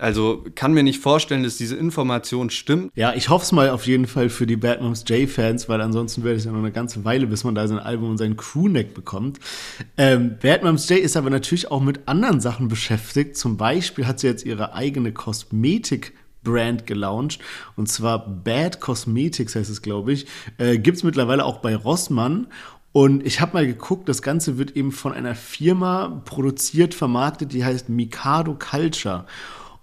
also kann mir nicht vorstellen, dass diese Information stimmt. Ja, ich hoffe es mal auf jeden Fall für die Bad Moms J-Fans, weil ansonsten wäre es ja noch eine ganze Weile, bis man da sein Album und seinen Crewneck bekommt. Ähm, Bad Moms J ist aber natürlich auch mit anderen Sachen beschäftigt. Zum Beispiel hat sie jetzt ihre eigene Kosmetik Brand gelauncht. Und zwar Bad Cosmetics heißt es, glaube ich. Äh, Gibt es mittlerweile auch bei Rossmann. Und ich habe mal geguckt, das Ganze wird eben von einer Firma produziert, vermarktet, die heißt Mikado Culture.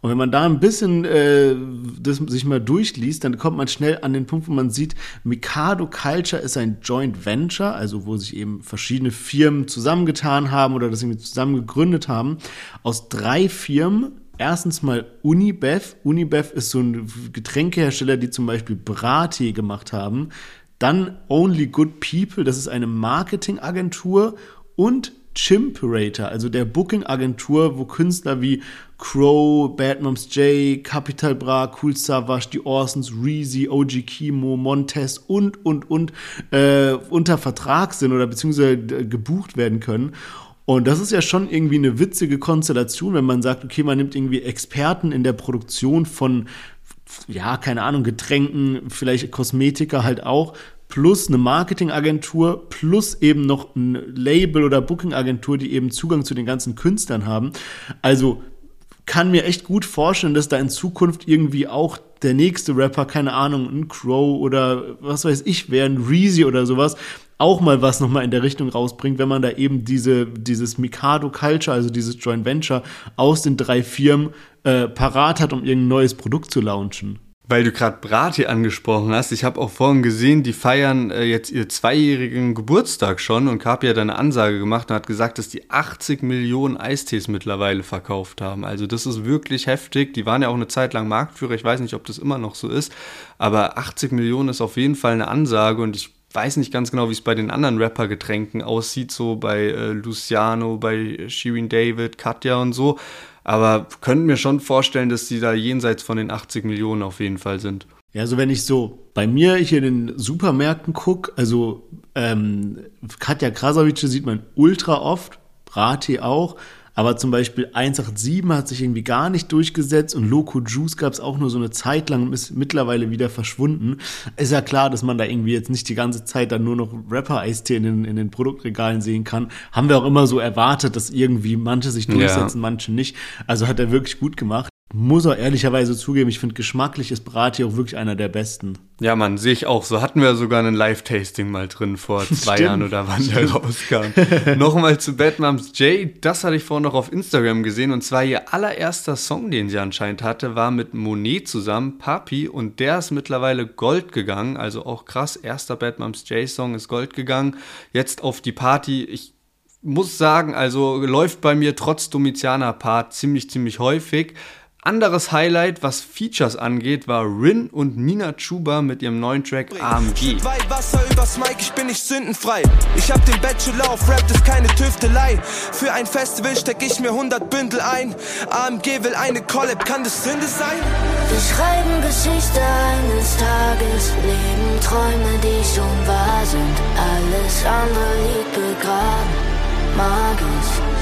Und wenn man da ein bisschen äh, das sich mal durchliest, dann kommt man schnell an den Punkt, wo man sieht, Mikado Culture ist ein Joint Venture, also wo sich eben verschiedene Firmen zusammengetan haben oder das irgendwie zusammen gegründet haben, aus drei Firmen. Erstens mal Unibev. Unibev ist so ein Getränkehersteller, die zum Beispiel Brattee gemacht haben. Dann Only Good People, das ist eine Marketingagentur. Und Chimperator, also der Booking-Agentur, wo Künstler wie Crow, Bad Moms J, Capital Bra, Cool Savage, die Orsons, Reezy, OG Kimo, Montez und, und, und äh, unter Vertrag sind oder beziehungsweise äh, gebucht werden können. Und das ist ja schon irgendwie eine witzige Konstellation, wenn man sagt, okay, man nimmt irgendwie Experten in der Produktion von, ja, keine Ahnung, Getränken, vielleicht Kosmetiker halt auch, plus eine Marketingagentur, plus eben noch ein Label oder Bookingagentur, die eben Zugang zu den ganzen Künstlern haben. Also kann mir echt gut vorstellen, dass da in Zukunft irgendwie auch der nächste Rapper, keine Ahnung, ein Crow oder was weiß ich, wäre ein Reezy oder sowas, auch mal was nochmal in der Richtung rausbringt, wenn man da eben diese, dieses Mikado Culture, also dieses Joint Venture aus den drei Firmen äh, parat hat, um irgendein neues Produkt zu launchen. Weil du gerade Brati angesprochen hast, ich habe auch vorhin gesehen, die feiern äh, jetzt ihr zweijährigen Geburtstag schon und Kapi hat eine Ansage gemacht und hat gesagt, dass die 80 Millionen Eistees mittlerweile verkauft haben. Also das ist wirklich heftig. Die waren ja auch eine Zeit lang Marktführer. Ich weiß nicht, ob das immer noch so ist, aber 80 Millionen ist auf jeden Fall eine Ansage und ich weiß nicht ganz genau, wie es bei den anderen Rapper-Getränken aussieht, so bei äh, Luciano, bei Shirin David, Katja und so. Aber könnten mir schon vorstellen, dass die da jenseits von den 80 Millionen auf jeden Fall sind. Ja, also wenn ich so bei mir hier in den Supermärkten gucke, also ähm, Katja Krasavice sieht man ultra oft, Brati auch, aber zum Beispiel 187 hat sich irgendwie gar nicht durchgesetzt und Loco Juice gab es auch nur so eine Zeit lang und ist mittlerweile wieder verschwunden. Ist ja klar, dass man da irgendwie jetzt nicht die ganze Zeit dann nur noch Rapper-Eistee in den, in den Produktregalen sehen kann. Haben wir auch immer so erwartet, dass irgendwie manche sich durchsetzen, ja. manche nicht. Also hat er wirklich gut gemacht. Muss auch ehrlicherweise zugeben, ich finde geschmacklich ist Brati auch wirklich einer der besten. Ja, Mann, sehe ich auch. So hatten wir sogar ein Live-Tasting mal drin vor [laughs] zwei Stimmt. Jahren oder wann der rauskam. [laughs] Nochmal zu Bad Moms J. Das hatte ich vorhin noch auf Instagram gesehen. Und zwar ihr allererster Song, den sie anscheinend hatte, war mit Monet zusammen, Papi. Und der ist mittlerweile Gold gegangen. Also auch krass. Erster Bad Moms J-Song ist Gold gegangen. Jetzt auf die Party. Ich muss sagen, also läuft bei mir trotz Domitianer Part ziemlich, ziemlich häufig. Anderes Highlight, was Features angeht, war Rin und Nina Chuba mit ihrem neuen Track AMG. Wasser übers Mike, ich bin nicht sündenfrei. Ich hab den Bachelor auf Rap, das ist keine Tüftelei. Für ein Festival steck ich mir 100 Bündel ein. AMG will eine Collab, kann das Sünde sein? Wir schreiben Geschichte eines Tages, leben Träume, die schon wahr sind. Alles andere liegt begraben, magisch.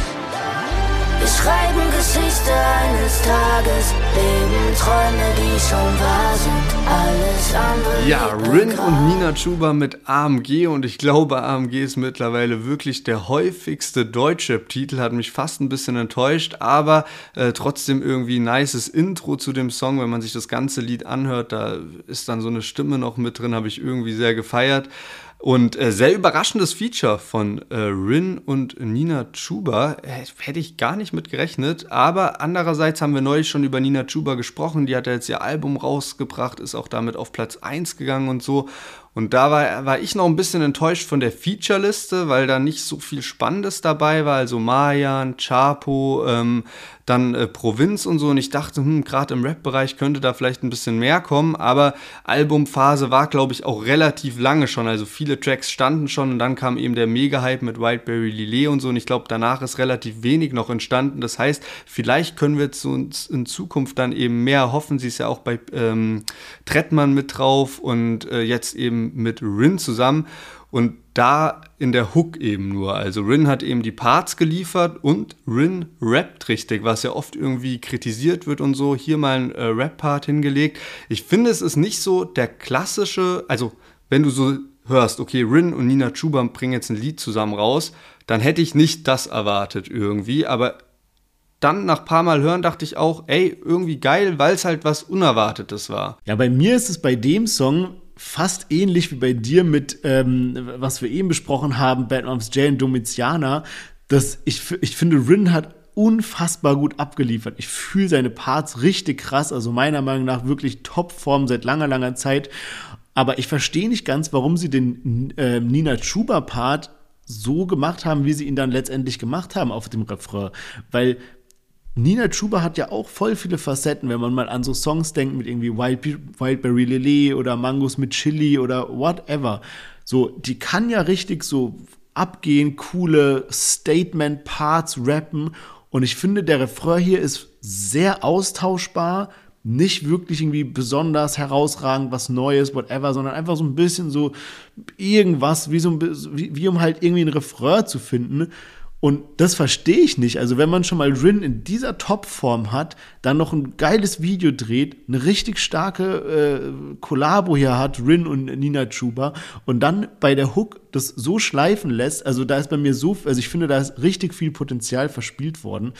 Wir schreiben Geschichte eines Tages, leben Träume, die schon wahr sind. Alles andere. Ja, Rin und Nina Chuba mit AMG und ich glaube, AMG ist mittlerweile wirklich der häufigste deutsche Titel, hat mich fast ein bisschen enttäuscht, aber äh, trotzdem irgendwie ein nices Intro zu dem Song, wenn man sich das ganze Lied anhört, da ist dann so eine Stimme noch mit drin, habe ich irgendwie sehr gefeiert. Und äh, sehr überraschendes Feature von äh, Rin und Nina Chuba. Äh, hätte ich gar nicht mit gerechnet. Aber andererseits haben wir neulich schon über Nina Chuba gesprochen. Die hat ja jetzt ihr Album rausgebracht, ist auch damit auf Platz 1 gegangen und so. Und da war, war ich noch ein bisschen enttäuscht von der Feature-Liste, weil da nicht so viel Spannendes dabei war. Also Mayan, Chapo, ähm, dann äh, Provinz und so. Und ich dachte, hm, gerade im Rap-Bereich könnte da vielleicht ein bisschen mehr kommen. Aber Albumphase war, glaube ich, auch relativ lange schon. Also viele Tracks standen schon und dann kam eben der Mega-Hype mit Whiteberry Lillet und so. Und ich glaube, danach ist relativ wenig noch entstanden. Das heißt, vielleicht können wir zu uns in Zukunft dann eben mehr hoffen. Sie ist ja auch bei ähm, Trettmann mit drauf und äh, jetzt eben mit Rin zusammen und da in der Hook eben nur. Also Rin hat eben die Parts geliefert und Rin rappt richtig, was ja oft irgendwie kritisiert wird und so. Hier mal ein äh, Rap-Part hingelegt. Ich finde, es ist nicht so der klassische, also wenn du so hörst, okay, Rin und Nina Chuba bringen jetzt ein Lied zusammen raus, dann hätte ich nicht das erwartet irgendwie, aber dann nach ein paar Mal hören dachte ich auch, ey, irgendwie geil, weil es halt was Unerwartetes war. Ja, bei mir ist es bei dem Song fast ähnlich wie bei dir mit, ähm, was wir eben besprochen haben, Jay und Domitiana, dass ich, ich finde, Rin hat unfassbar gut abgeliefert. Ich fühle seine Parts richtig krass, also meiner Meinung nach wirklich Topform seit langer, langer Zeit. Aber ich verstehe nicht ganz, warum sie den äh, Nina Chuba-Part so gemacht haben, wie sie ihn dann letztendlich gemacht haben auf dem Refrain. Weil Nina Chuba hat ja auch voll viele Facetten, wenn man mal an so Songs denkt mit irgendwie Wild, Wildberry Lily oder Mangos mit Chili oder whatever. So, die kann ja richtig so abgehen, coole Statement-Parts rappen. Und ich finde, der Refrain hier ist sehr austauschbar, nicht wirklich irgendwie besonders herausragend, was Neues, whatever, sondern einfach so ein bisschen so irgendwas, wie, so, wie, wie um halt irgendwie ein Refrain zu finden. Und das verstehe ich nicht. Also wenn man schon mal Rin in dieser Topform hat, dann noch ein geiles Video dreht, eine richtig starke äh, Kollabo hier hat, Rin und Nina Chuba, und dann bei der Hook das so schleifen lässt, also da ist bei mir so, also ich finde, da ist richtig viel Potenzial verspielt worden.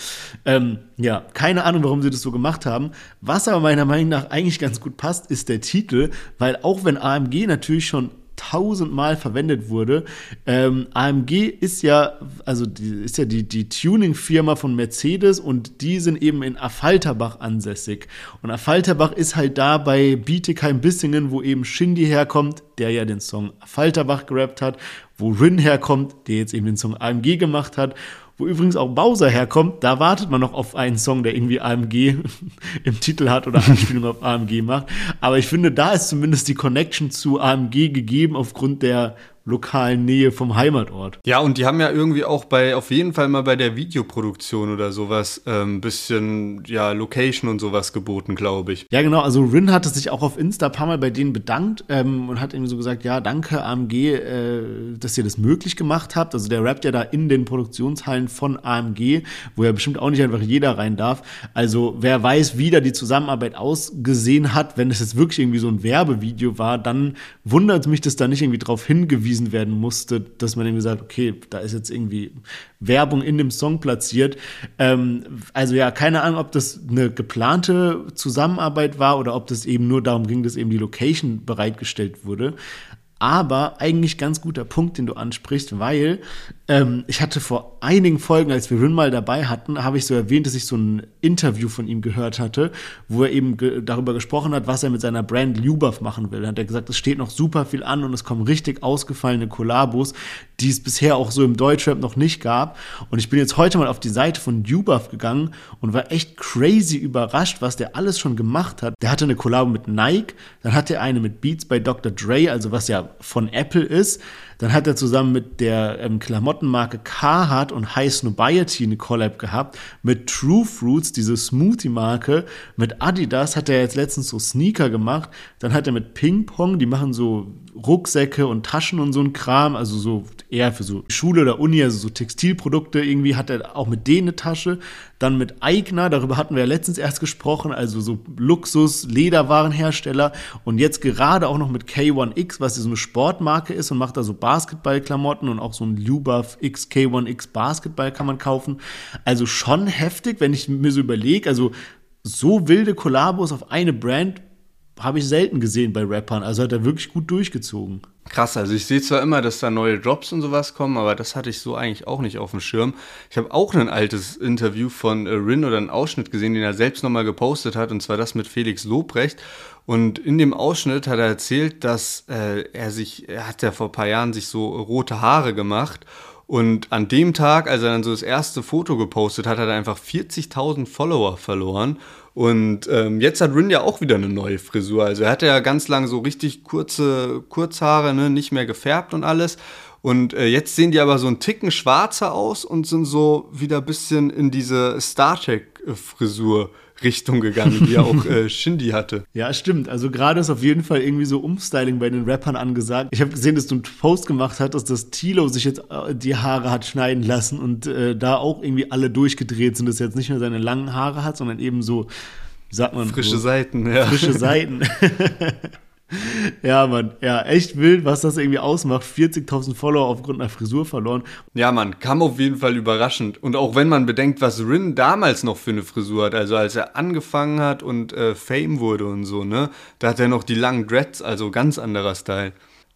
Ähm, ja, keine Ahnung, warum sie das so gemacht haben. Was aber meiner Meinung nach eigentlich ganz gut passt, ist der Titel, weil auch wenn AMG natürlich schon tausendmal verwendet wurde. Ähm, AMG ist ja, also die, ist ja die, die Tuning-Firma von Mercedes und die sind eben in Affalterbach ansässig. Und Affalterbach ist halt da bei Bietigheim-Bissingen, wo eben Shindy herkommt, der ja den Song Affalterbach gerappt hat, wo Rin herkommt, der jetzt eben den Song AMG gemacht hat wo übrigens auch Bowser herkommt, da wartet man noch auf einen Song, der irgendwie AMG [laughs] im Titel hat oder Anspielung auf AMG macht. Aber ich finde, da ist zumindest die Connection zu AMG gegeben aufgrund der lokalen Nähe vom Heimatort. Ja, und die haben ja irgendwie auch bei, auf jeden Fall mal bei der Videoproduktion oder sowas, ein ähm, bisschen, ja, Location und sowas geboten, glaube ich. Ja, genau, also Rin hatte sich auch auf Insta ein paar Mal bei denen bedankt ähm, und hat irgendwie so gesagt, ja, danke AMG, äh, dass ihr das möglich gemacht habt. Also der rappt ja da in den Produktionshallen von AMG, wo ja bestimmt auch nicht einfach jeder rein darf. Also wer weiß, wie da die Zusammenarbeit ausgesehen hat, wenn es jetzt wirklich irgendwie so ein Werbevideo war, dann wundert mich, dass da nicht irgendwie drauf hingewiesen hingewiesen werden musste, dass man irgendwie sagt, okay, da ist jetzt irgendwie Werbung in dem Song platziert. Ähm, also ja, keine Ahnung, ob das eine geplante Zusammenarbeit war oder ob das eben nur darum ging, dass eben die Location bereitgestellt wurde. Aber eigentlich ganz guter Punkt, den du ansprichst, weil ähm, ich hatte vor einigen Folgen, als wir Rin mal dabei hatten, habe ich so erwähnt, dass ich so ein Interview von ihm gehört hatte, wo er eben ge darüber gesprochen hat, was er mit seiner Brand Lubuff machen will. Da hat er gesagt, es steht noch super viel an und es kommen richtig ausgefallene Kollabos, die es bisher auch so im Deutschrap noch nicht gab. Und ich bin jetzt heute mal auf die Seite von Lubuff gegangen und war echt crazy überrascht, was der alles schon gemacht hat. Der hatte eine Kollabo mit Nike, dann hatte er eine mit Beats bei Dr. Dre, also was ja von Apple ist. Dann hat er zusammen mit der ähm, Klamottenmarke Carhartt und High Snobiety eine Collab gehabt. Mit True Fruits, diese Smoothie-Marke. Mit Adidas hat er jetzt letztens so Sneaker gemacht. Dann hat er mit Ping Pong, die machen so Rucksäcke und Taschen und so ein Kram, also so eher für so Schule oder Uni, also so Textilprodukte irgendwie, hat er auch mit denen eine Tasche. Dann mit Eigner, darüber hatten wir ja letztens erst gesprochen, also so Luxus, Lederwarenhersteller und jetzt gerade auch noch mit K1X, was so eine Sportmarke ist und macht da so Basketballklamotten und auch so ein Lubuff X K1X Basketball kann man kaufen. Also schon heftig, wenn ich mir so überlege, also so wilde Kollabos auf eine Brand habe ich selten gesehen bei Rappern. Also hat er wirklich gut durchgezogen. Krass, also ich sehe zwar immer, dass da neue Drops und sowas kommen, aber das hatte ich so eigentlich auch nicht auf dem Schirm. Ich habe auch ein altes Interview von äh, Rin oder einen Ausschnitt gesehen, den er selbst nochmal gepostet hat, und zwar das mit Felix Lobrecht. Und in dem Ausschnitt hat er erzählt, dass äh, er sich, er hat ja vor ein paar Jahren sich so rote Haare gemacht und an dem Tag, als er dann so das erste Foto gepostet hat, hat er einfach 40.000 Follower verloren. Und ähm, jetzt hat Rin ja auch wieder eine neue Frisur. Also er hatte ja ganz lang so richtig kurze Kurzhaare, ne, nicht mehr gefärbt und alles. Und äh, jetzt sehen die aber so einen Ticken schwarzer aus und sind so wieder ein bisschen in diese Star Trek-Frisur Richtung gegangen, die ja auch [laughs] äh, Shindy hatte. Ja, stimmt. Also gerade ist auf jeden Fall irgendwie so Umstyling bei den Rappern angesagt. Ich habe gesehen, dass du einen Post gemacht hast, dass Tilo sich jetzt äh, die Haare hat schneiden lassen und äh, da auch irgendwie alle durchgedreht sind, dass er jetzt nicht mehr seine langen Haare hat, sondern eben so, wie sagt man? Frische so, Seiten, ja. Frische [laughs] Seiten. [laughs] [laughs] Ja, Mann, ja, echt wild, was das irgendwie ausmacht. 40.000 Follower aufgrund einer Frisur verloren. Ja, Mann, kam auf jeden Fall überraschend. Und auch wenn man bedenkt, was Rin damals noch für eine Frisur hat, also als er angefangen hat und äh, Fame wurde und so, ne, da hat er noch die langen Dreads, also ganz anderer Style.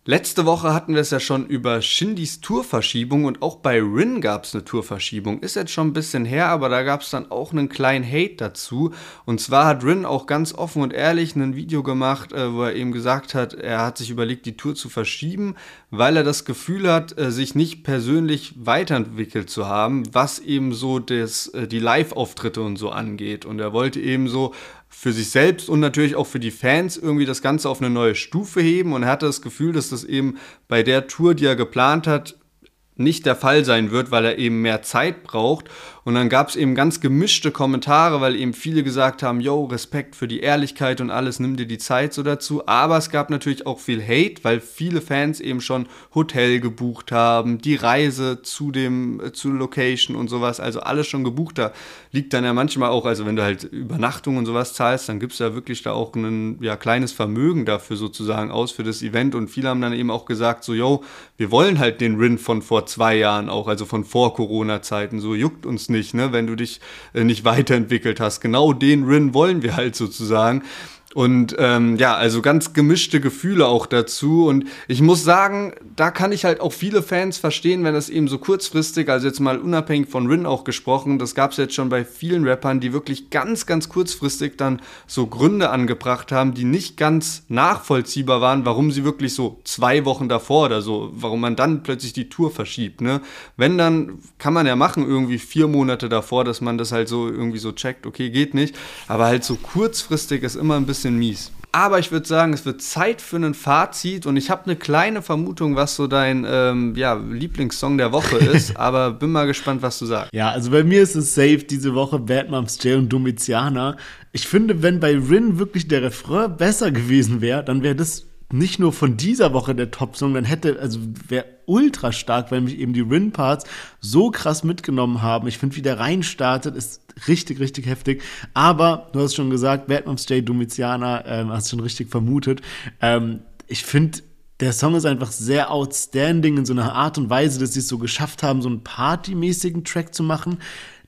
Letzte Woche hatten wir es ja schon über Shindys Tourverschiebung und auch bei Rin gab es eine Tourverschiebung. Ist jetzt schon ein bisschen her, aber da gab es dann auch einen kleinen Hate dazu. Und zwar hat Rin auch ganz offen und ehrlich ein Video gemacht, äh, wo er eben gesagt hat, er hat sich überlegt, die Tour zu verschieben, weil er das Gefühl hat, äh, sich nicht persönlich weiterentwickelt zu haben, was eben so das, äh, die Live-Auftritte und so angeht. Und er wollte eben so für sich selbst und natürlich auch für die Fans irgendwie das Ganze auf eine neue Stufe heben. Und er hatte das Gefühl, dass das eben bei der Tour, die er geplant hat, nicht der Fall sein wird, weil er eben mehr Zeit braucht und dann gab es eben ganz gemischte Kommentare, weil eben viele gesagt haben, yo, Respekt für die Ehrlichkeit und alles, nimm dir die Zeit so dazu. Aber es gab natürlich auch viel Hate, weil viele Fans eben schon Hotel gebucht haben, die Reise zu dem, äh, zu Location und sowas, also alles schon gebucht. Da liegt dann ja manchmal auch, also wenn du halt Übernachtung und sowas zahlst, dann gibst du ja wirklich da auch ein ja, kleines Vermögen dafür sozusagen aus für das Event. Und viele haben dann eben auch gesagt, so, yo, wir wollen halt den Rin von vor zwei Jahren auch, also von vor Corona-Zeiten, so juckt uns nicht, ne, wenn du dich äh, nicht weiterentwickelt hast. Genau den Rin wollen wir halt sozusagen. Und ähm, ja, also ganz gemischte Gefühle auch dazu. Und ich muss sagen, da kann ich halt auch viele Fans verstehen, wenn das eben so kurzfristig, also jetzt mal unabhängig von Rin auch gesprochen, das gab es jetzt schon bei vielen Rappern, die wirklich ganz, ganz kurzfristig dann so Gründe angebracht haben, die nicht ganz nachvollziehbar waren, warum sie wirklich so zwei Wochen davor oder so, warum man dann plötzlich die Tour verschiebt. Ne? Wenn dann, kann man ja machen, irgendwie vier Monate davor, dass man das halt so irgendwie so checkt, okay, geht nicht. Aber halt so kurzfristig ist immer ein bisschen bisschen mies. Aber ich würde sagen, es wird Zeit für ein Fazit und ich habe eine kleine Vermutung, was so dein ähm, ja, Lieblingssong der Woche [laughs] ist, aber bin mal gespannt, was du sagst. Ja, also bei mir ist es safe diese Woche Bad Moms J und Domitiana. Ich finde, wenn bei Rin wirklich der Refrain besser gewesen wäre, dann wäre das nicht nur von dieser Woche der Top-Song, dann hätte, also wäre ultra stark, weil mich eben die Rin-Parts so krass mitgenommen haben. Ich finde, wie der reinstartet, ist richtig, richtig heftig. Aber, du hast schon gesagt, Batman's J. Domitiana, ähm, hast schon richtig vermutet. Ähm, ich finde, der Song ist einfach sehr outstanding in so einer Art und Weise, dass sie es so geschafft haben, so einen partymäßigen Track zu machen,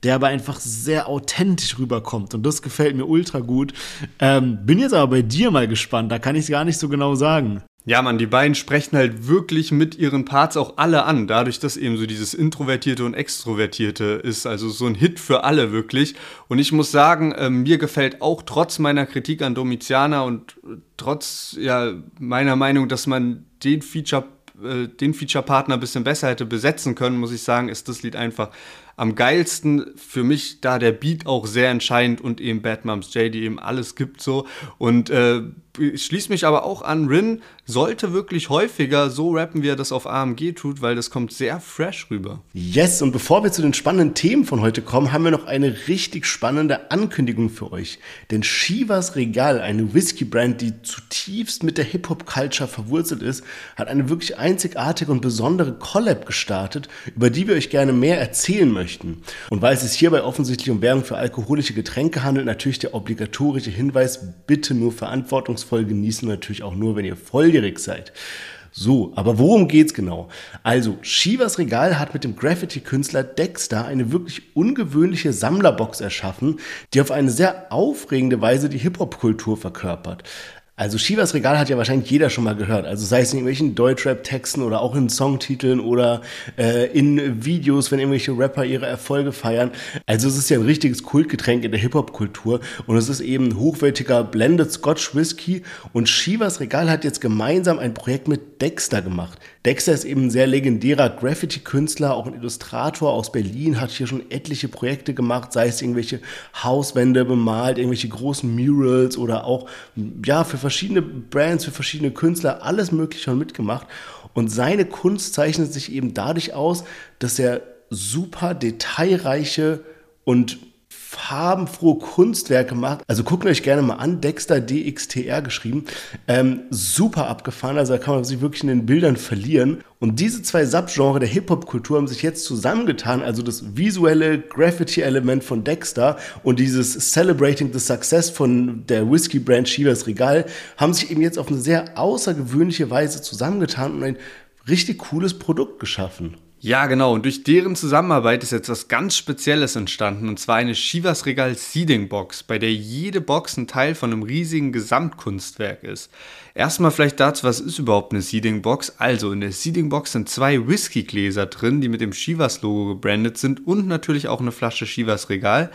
der aber einfach sehr authentisch rüberkommt. Und das gefällt mir ultra gut. Ähm, bin jetzt aber bei dir mal gespannt, da kann ich es gar nicht so genau sagen. Ja, man, die beiden sprechen halt wirklich mit ihren Parts auch alle an, dadurch, dass eben so dieses Introvertierte und Extrovertierte ist. Also so ein Hit für alle wirklich. Und ich muss sagen, äh, mir gefällt auch trotz meiner Kritik an Domitiana und trotz ja, meiner Meinung, dass man den Feature äh, den Feature-Partner ein bisschen besser hätte besetzen können, muss ich sagen, ist das Lied einfach am geilsten für mich da der Beat auch sehr entscheidend und eben Bad Moms J, die eben alles gibt so. Und äh, schließe mich aber auch an, Rin sollte wirklich häufiger so rappen, wie er das auf AMG tut, weil das kommt sehr fresh rüber. Yes, und bevor wir zu den spannenden Themen von heute kommen, haben wir noch eine richtig spannende Ankündigung für euch. Denn Shivas Regal, eine Whisky-Brand, die zutiefst mit der Hip-Hop-Culture verwurzelt ist, hat eine wirklich einzigartige und besondere Collab gestartet, über die wir euch gerne mehr erzählen möchten möchten. Und weil es sich hierbei offensichtlich um Werbung für alkoholische Getränke handelt, natürlich der obligatorische Hinweis, bitte nur verantwortungsvoll genießen, natürlich auch nur, wenn ihr volljährig seid. So, aber worum geht's genau? Also, Shivas Regal hat mit dem Graffiti-Künstler Dexter eine wirklich ungewöhnliche Sammlerbox erschaffen, die auf eine sehr aufregende Weise die Hip-Hop-Kultur verkörpert. Also Shivas Regal hat ja wahrscheinlich jeder schon mal gehört. Also sei es in irgendwelchen Deutschrap-Texten oder auch in Songtiteln oder äh, in Videos, wenn irgendwelche Rapper ihre Erfolge feiern. Also es ist ja ein richtiges Kultgetränk in der Hip-Hop-Kultur und es ist eben hochwertiger Blended Scotch Whisky und Shivas Regal hat jetzt gemeinsam ein Projekt mit Dexter gemacht. Dexter ist eben ein sehr legendärer Graffiti-Künstler, auch ein Illustrator aus Berlin, hat hier schon etliche Projekte gemacht, sei es irgendwelche Hauswände bemalt, irgendwelche großen Murals oder auch, ja, für verschiedene Brands, für verschiedene Künstler, alles mögliche schon mitgemacht. Und seine Kunst zeichnet sich eben dadurch aus, dass er super detailreiche und farbenfrohe Kunstwerke macht. Also guckt euch gerne mal an, Dexter DXTR geschrieben. Ähm, super abgefahren, also da kann man sich wirklich in den Bildern verlieren. Und diese zwei Subgenre der Hip-Hop-Kultur haben sich jetzt zusammengetan, also das visuelle Graffiti-Element von Dexter und dieses Celebrating the Success von der Whisky-Brand Shivas Regal haben sich eben jetzt auf eine sehr außergewöhnliche Weise zusammengetan und ein richtig cooles Produkt geschaffen. Ja, genau. Und durch deren Zusammenarbeit ist jetzt was ganz Spezielles entstanden. Und zwar eine Shivas Regal Seeding Box, bei der jede Box ein Teil von einem riesigen Gesamtkunstwerk ist. Erstmal vielleicht dazu, was ist überhaupt eine Seeding Box? Also, in der Seeding Box sind zwei Whiskygläser drin, die mit dem Shivas Logo gebrandet sind und natürlich auch eine Flasche Shivas Regal.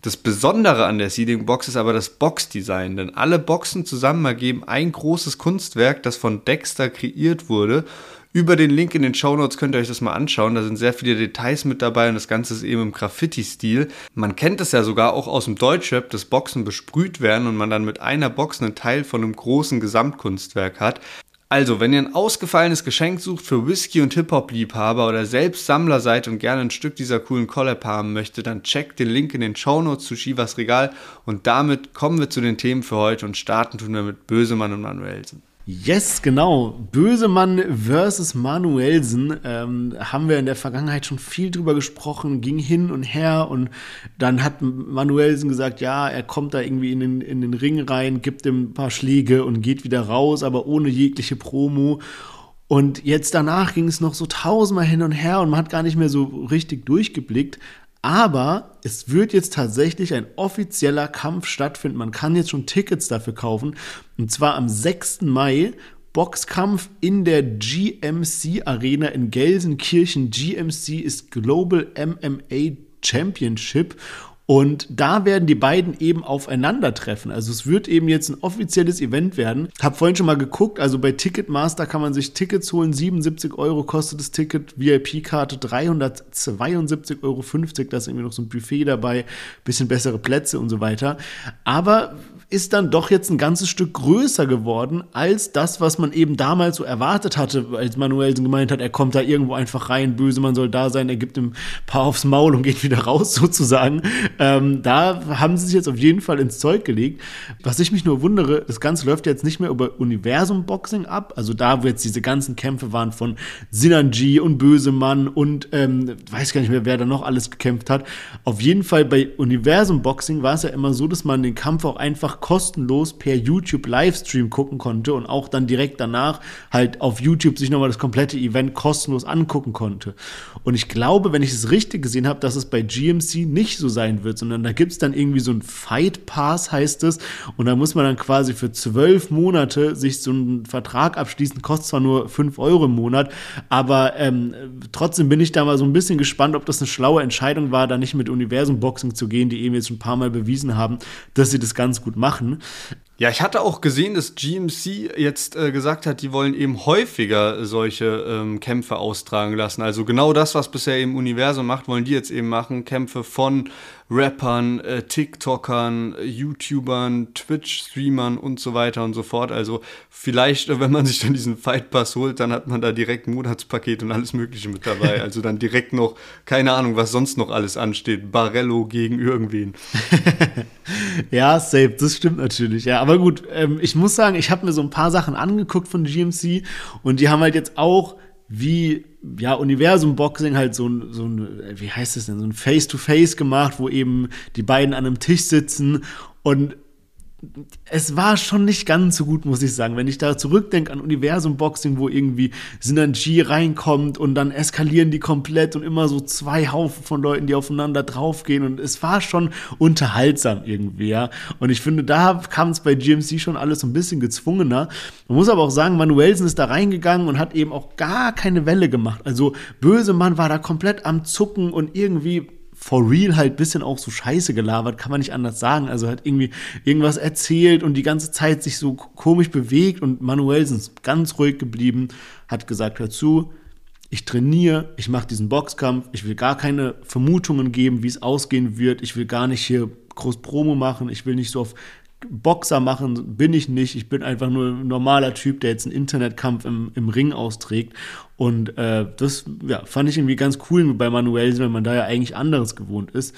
Das Besondere an der Seeding Box ist aber das Boxdesign, denn alle Boxen zusammen ergeben ein großes Kunstwerk, das von Dexter kreiert wurde über den Link in den Show Notes könnt ihr euch das mal anschauen. Da sind sehr viele Details mit dabei und das Ganze ist eben im Graffiti-Stil. Man kennt es ja sogar auch aus dem Deutschrap, dass Boxen besprüht werden und man dann mit einer Box einen Teil von einem großen Gesamtkunstwerk hat. Also, wenn ihr ein ausgefallenes Geschenk sucht für Whisky- und Hip-Hop-Liebhaber oder selbst Sammler seid und gerne ein Stück dieser coolen Collab haben möchtet, dann checkt den Link in den Show Notes zu Shivas Regal und damit kommen wir zu den Themen für heute und starten tun wir mit Bösemann und Manuelsen. Yes, genau. Bösemann versus Manuelsen ähm, haben wir in der Vergangenheit schon viel drüber gesprochen, ging hin und her und dann hat Manuelsen gesagt, ja, er kommt da irgendwie in den, in den Ring rein, gibt ihm ein paar Schläge und geht wieder raus, aber ohne jegliche Promo. Und jetzt danach ging es noch so tausendmal hin und her und man hat gar nicht mehr so richtig durchgeblickt. Aber es wird jetzt tatsächlich ein offizieller Kampf stattfinden. Man kann jetzt schon Tickets dafür kaufen. Und zwar am 6. Mai Boxkampf in der GMC Arena in Gelsenkirchen. GMC ist Global MMA Championship und da werden die beiden eben aufeinandertreffen. Also es wird eben jetzt ein offizielles Event werden. Hab vorhin schon mal geguckt, also bei Ticketmaster kann man sich Tickets holen. 77 Euro kostet das Ticket, VIP-Karte 372,50 Euro. Da ist irgendwie noch so ein Buffet dabei, bisschen bessere Plätze und so weiter. Aber ist dann doch jetzt ein ganzes Stück größer geworden als das, was man eben damals so erwartet hatte, als Manuelsen gemeint hat, er kommt da irgendwo einfach rein, böse, man soll da sein, er gibt ihm ein paar aufs Maul und geht wieder raus [laughs] sozusagen. Ähm, da haben sie sich jetzt auf jeden Fall ins Zeug gelegt. Was ich mich nur wundere, das Ganze läuft jetzt nicht mehr über Universum Boxing ab, also da, wo jetzt diese ganzen Kämpfe waren von Sinanji und Bösemann und ähm, weiß gar nicht mehr, wer da noch alles gekämpft hat. Auf jeden Fall bei Universum Boxing war es ja immer so, dass man den Kampf auch einfach kostenlos per YouTube Livestream gucken konnte und auch dann direkt danach halt auf YouTube sich nochmal das komplette Event kostenlos angucken konnte. Und ich glaube, wenn ich es richtig gesehen habe, dass es bei GMC nicht so sein wird, sondern da gibt es dann irgendwie so ein Fight Pass, heißt es. Und da muss man dann quasi für zwölf Monate sich so einen Vertrag abschließen. Kostet zwar nur fünf Euro im Monat, aber ähm, trotzdem bin ich da mal so ein bisschen gespannt, ob das eine schlaue Entscheidung war, da nicht mit Universum Boxing zu gehen, die eben jetzt schon ein paar Mal bewiesen haben, dass sie das ganz gut machen. Ja, ich hatte auch gesehen, dass GMC jetzt äh, gesagt hat, die wollen eben häufiger solche ähm, Kämpfe austragen lassen. Also genau das, was bisher im Universum macht, wollen die jetzt eben machen. Kämpfe von Rappern, äh, TikTokern, YouTubern, Twitch-Streamern und so weiter und so fort. Also vielleicht, äh, wenn man sich dann diesen Fight Pass holt, dann hat man da direkt ein Monatspaket und alles Mögliche mit dabei. [laughs] Also dann direkt noch, keine Ahnung, was sonst noch alles ansteht. Barello gegen irgendwen. [laughs] ja, safe, das stimmt natürlich. Ja, aber gut, ähm, ich muss sagen, ich habe mir so ein paar Sachen angeguckt von GMC und die haben halt jetzt auch wie ja, Universum Boxing halt so ein, so ein, wie heißt es denn, so ein Face-to-Face -face gemacht, wo eben die beiden an einem Tisch sitzen und es war schon nicht ganz so gut, muss ich sagen. Wenn ich da zurückdenke an Universum Boxing, wo irgendwie Synergie reinkommt und dann eskalieren die komplett und immer so zwei Haufen von Leuten, die aufeinander draufgehen und es war schon unterhaltsam irgendwie, ja. Und ich finde, da kam es bei GMC schon alles so ein bisschen gezwungener. Man muss aber auch sagen, Manuelsen ist da reingegangen und hat eben auch gar keine Welle gemacht. Also Böse Mann war da komplett am Zucken und irgendwie for real halt bisschen auch so scheiße gelabert, kann man nicht anders sagen. Also hat irgendwie irgendwas erzählt und die ganze Zeit sich so komisch bewegt und Manuel ist ganz ruhig geblieben, hat gesagt, hör zu, ich trainiere, ich mache diesen Boxkampf, ich will gar keine Vermutungen geben, wie es ausgehen wird, ich will gar nicht hier groß Promo machen, ich will nicht so auf Boxer machen bin ich nicht. Ich bin einfach nur ein normaler Typ, der jetzt einen Internetkampf im, im Ring austrägt. Und äh, das ja, fand ich irgendwie ganz cool bei Manuel, wenn man da ja eigentlich anderes gewohnt ist.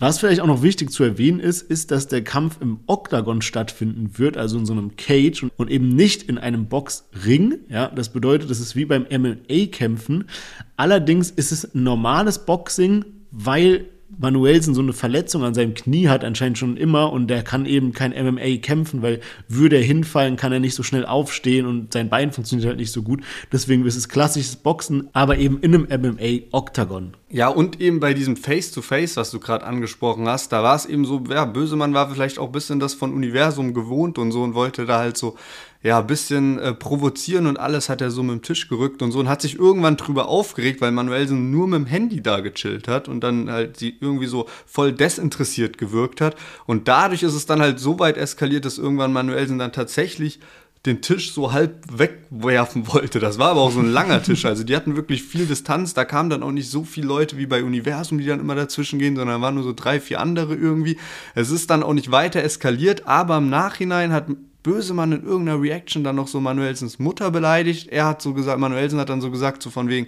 Was vielleicht auch noch wichtig zu erwähnen ist, ist, dass der Kampf im Oktagon stattfinden wird, also in so einem Cage und, eben nicht in einem Boxring. Ja, das bedeutet, es ist wie beim MMA-Kämpfen. Allerdings ist es normales Boxing, weil Manuelsen so eine Verletzung an seinem Knie hat, anscheinend schon immer, und der kann eben kein MMA kämpfen, weil würde er hinfallen, kann er nicht so schnell aufstehen und sein Bein funktioniert halt nicht so gut. Deswegen ist es klassisches Boxen, aber eben in einem MMA-Oktagon. Ja, und eben bei diesem Face-to-Face, -face, was du gerade angesprochen hast, da war es eben so, ja, Bösemann war vielleicht auch ein bisschen das von Universum gewohnt und so und wollte da halt so ja, bisschen äh, provozieren und alles hat er so mit dem Tisch gerückt und so und hat sich irgendwann drüber aufgeregt, weil Manuelsen nur mit dem Handy da gechillt hat und dann halt sie irgendwie so voll desinteressiert gewirkt hat. Und dadurch ist es dann halt so weit eskaliert, dass irgendwann Manuelsen dann tatsächlich den Tisch so halb wegwerfen wollte. Das war aber auch so ein langer Tisch. Also die hatten wirklich viel Distanz. Da kamen dann auch nicht so viele Leute wie bei Universum, die dann immer dazwischen gehen, sondern waren nur so drei, vier andere irgendwie. Es ist dann auch nicht weiter eskaliert, aber im Nachhinein hat Bösemann in irgendeiner Reaction dann noch so Manuelsens Mutter beleidigt. Er hat so gesagt, Manuelsen hat dann so gesagt, so von wegen,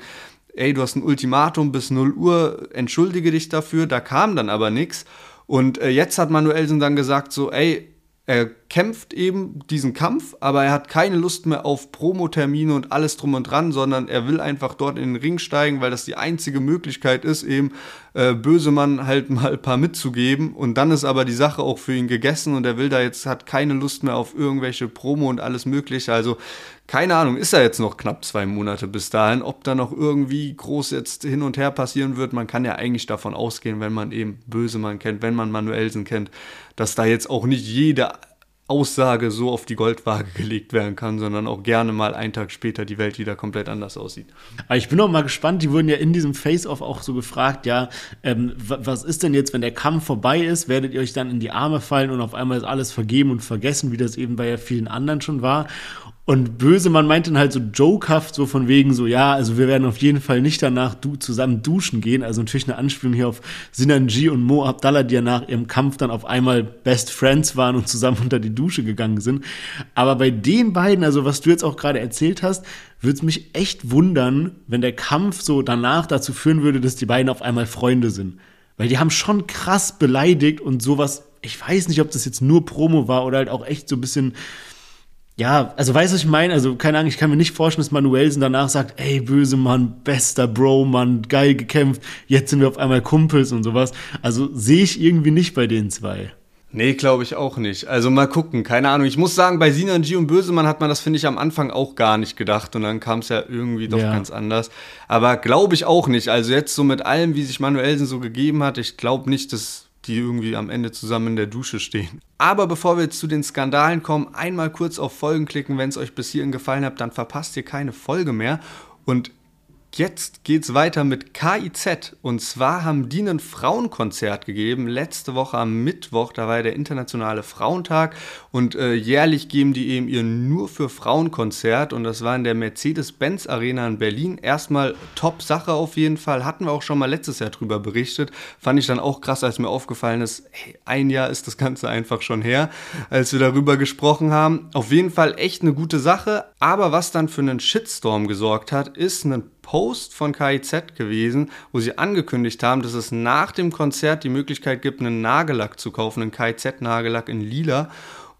ey, du hast ein Ultimatum bis 0 Uhr, entschuldige dich dafür. Da kam dann aber nichts. Und äh, jetzt hat Manuelsen dann gesagt, so, ey, er kämpft eben diesen Kampf, aber er hat keine Lust mehr auf Promotermine und alles drum und dran, sondern er will einfach dort in den Ring steigen, weil das die einzige Möglichkeit ist, eben äh, Bösemann halt [laughs] mal ein paar mitzugeben. Und dann ist aber die Sache auch für ihn gegessen und er will da jetzt, hat keine Lust mehr auf irgendwelche Promo und alles Mögliche. Also keine Ahnung, ist er jetzt noch knapp zwei Monate bis dahin, ob da noch irgendwie groß jetzt hin und her passieren wird. Man kann ja eigentlich davon ausgehen, wenn man eben Bösemann kennt, wenn man Manuelsen kennt, dass da jetzt auch nicht jede Aussage so auf die Goldwaage gelegt werden kann, sondern auch gerne mal einen Tag später die Welt wieder komplett anders aussieht. Aber ich bin auch mal gespannt, die wurden ja in diesem Face-Off auch so gefragt, ja, ähm, was ist denn jetzt, wenn der Kampf vorbei ist, werdet ihr euch dann in die Arme fallen und auf einmal ist alles vergeben und vergessen, wie das eben bei ja vielen anderen schon war? Und Bösemann meinte dann halt so jokehaft, so von wegen so, ja, also wir werden auf jeden Fall nicht danach du zusammen duschen gehen. Also natürlich eine Anspielung hier auf Sinanji und Mo Abdallah, die ja nach ihrem Kampf dann auf einmal Best Friends waren und zusammen [laughs] unter die Dusche gegangen sind. Aber bei den beiden, also was du jetzt auch gerade erzählt hast, würde es mich echt wundern, wenn der Kampf so danach dazu führen würde, dass die beiden auf einmal Freunde sind. Weil die haben schon krass beleidigt und sowas, ich weiß nicht, ob das jetzt nur Promo war oder halt auch echt so ein bisschen ja, also weißt du, was ich meine? Also, keine Ahnung, ich kann mir nicht vorstellen, dass Manuelsen danach sagt, ey, böse Mann, bester Bro, Mann, geil gekämpft, jetzt sind wir auf einmal Kumpels und sowas. Also sehe ich irgendwie nicht bei den zwei. Nee, glaube ich auch nicht. Also mal gucken, keine Ahnung. Ich muss sagen, bei Sinanji und Bösemann hat man das, finde ich, am Anfang auch gar nicht gedacht und dann kam es ja irgendwie doch ja. ganz anders. Aber glaube ich auch nicht. Also jetzt so mit allem, wie sich Manuelsen so gegeben hat, ich glaube nicht, dass die irgendwie am Ende zusammen in der Dusche stehen. Aber bevor wir zu den Skandalen kommen, einmal kurz auf Folgen klicken. Wenn es euch bis hierhin gefallen hat, dann verpasst ihr keine Folge mehr. Und Jetzt geht's weiter mit KIZ. Und zwar haben die ein Frauenkonzert gegeben. Letzte Woche am Mittwoch, da war der Internationale Frauentag. Und äh, jährlich geben die eben ihr Nur für Frauen-Konzert. Und das war in der Mercedes-Benz Arena in Berlin. Erstmal Top-Sache auf jeden Fall. Hatten wir auch schon mal letztes Jahr drüber berichtet. Fand ich dann auch krass, als mir aufgefallen ist, hey, ein Jahr ist das Ganze einfach schon her, als wir darüber gesprochen haben. Auf jeden Fall echt eine gute Sache. Aber was dann für einen Shitstorm gesorgt hat, ist ein Post von KIZ gewesen, wo sie angekündigt haben, dass es nach dem Konzert die Möglichkeit gibt, einen Nagellack zu kaufen, einen KIZ-Nagellack in lila.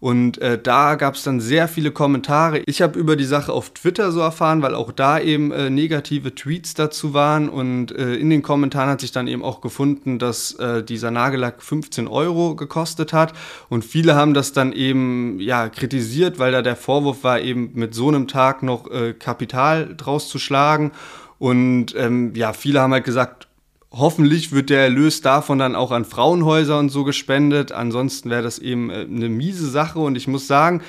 Und äh, da gab es dann sehr viele Kommentare. Ich habe über die Sache auf Twitter so erfahren, weil auch da eben äh, negative Tweets dazu waren. Und äh, in den Kommentaren hat sich dann eben auch gefunden, dass äh, dieser Nagellack 15 Euro gekostet hat. Und viele haben das dann eben ja kritisiert, weil da der Vorwurf war, eben mit so einem Tag noch äh, Kapital draus zu schlagen. Und ähm, ja, viele haben halt gesagt, hoffentlich wird der Erlös davon dann auch an Frauenhäuser und so gespendet. Ansonsten wäre das eben äh, eine miese Sache. Und ich muss sagen,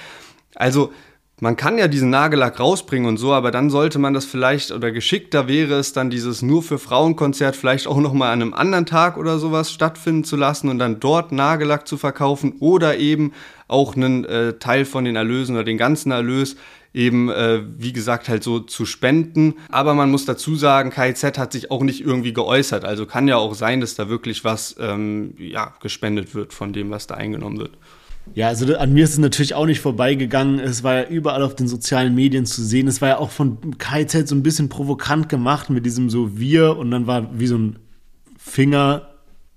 also man kann ja diesen Nagellack rausbringen und so, aber dann sollte man das vielleicht oder geschickter wäre es dann dieses nur für Frauenkonzert vielleicht auch noch mal an einem anderen Tag oder sowas stattfinden zu lassen und dann dort Nagellack zu verkaufen oder eben auch einen äh, Teil von den Erlösen oder den ganzen Erlös eben, äh, wie gesagt, halt so zu spenden. Aber man muss dazu sagen, KIZ hat sich auch nicht irgendwie geäußert. Also kann ja auch sein, dass da wirklich was ähm, ja, gespendet wird von dem, was da eingenommen wird. Ja, also an mir ist es natürlich auch nicht vorbeigegangen. Es war ja überall auf den sozialen Medien zu sehen. Es war ja auch von KIZ so ein bisschen provokant gemacht mit diesem so wir und dann war wie so ein Finger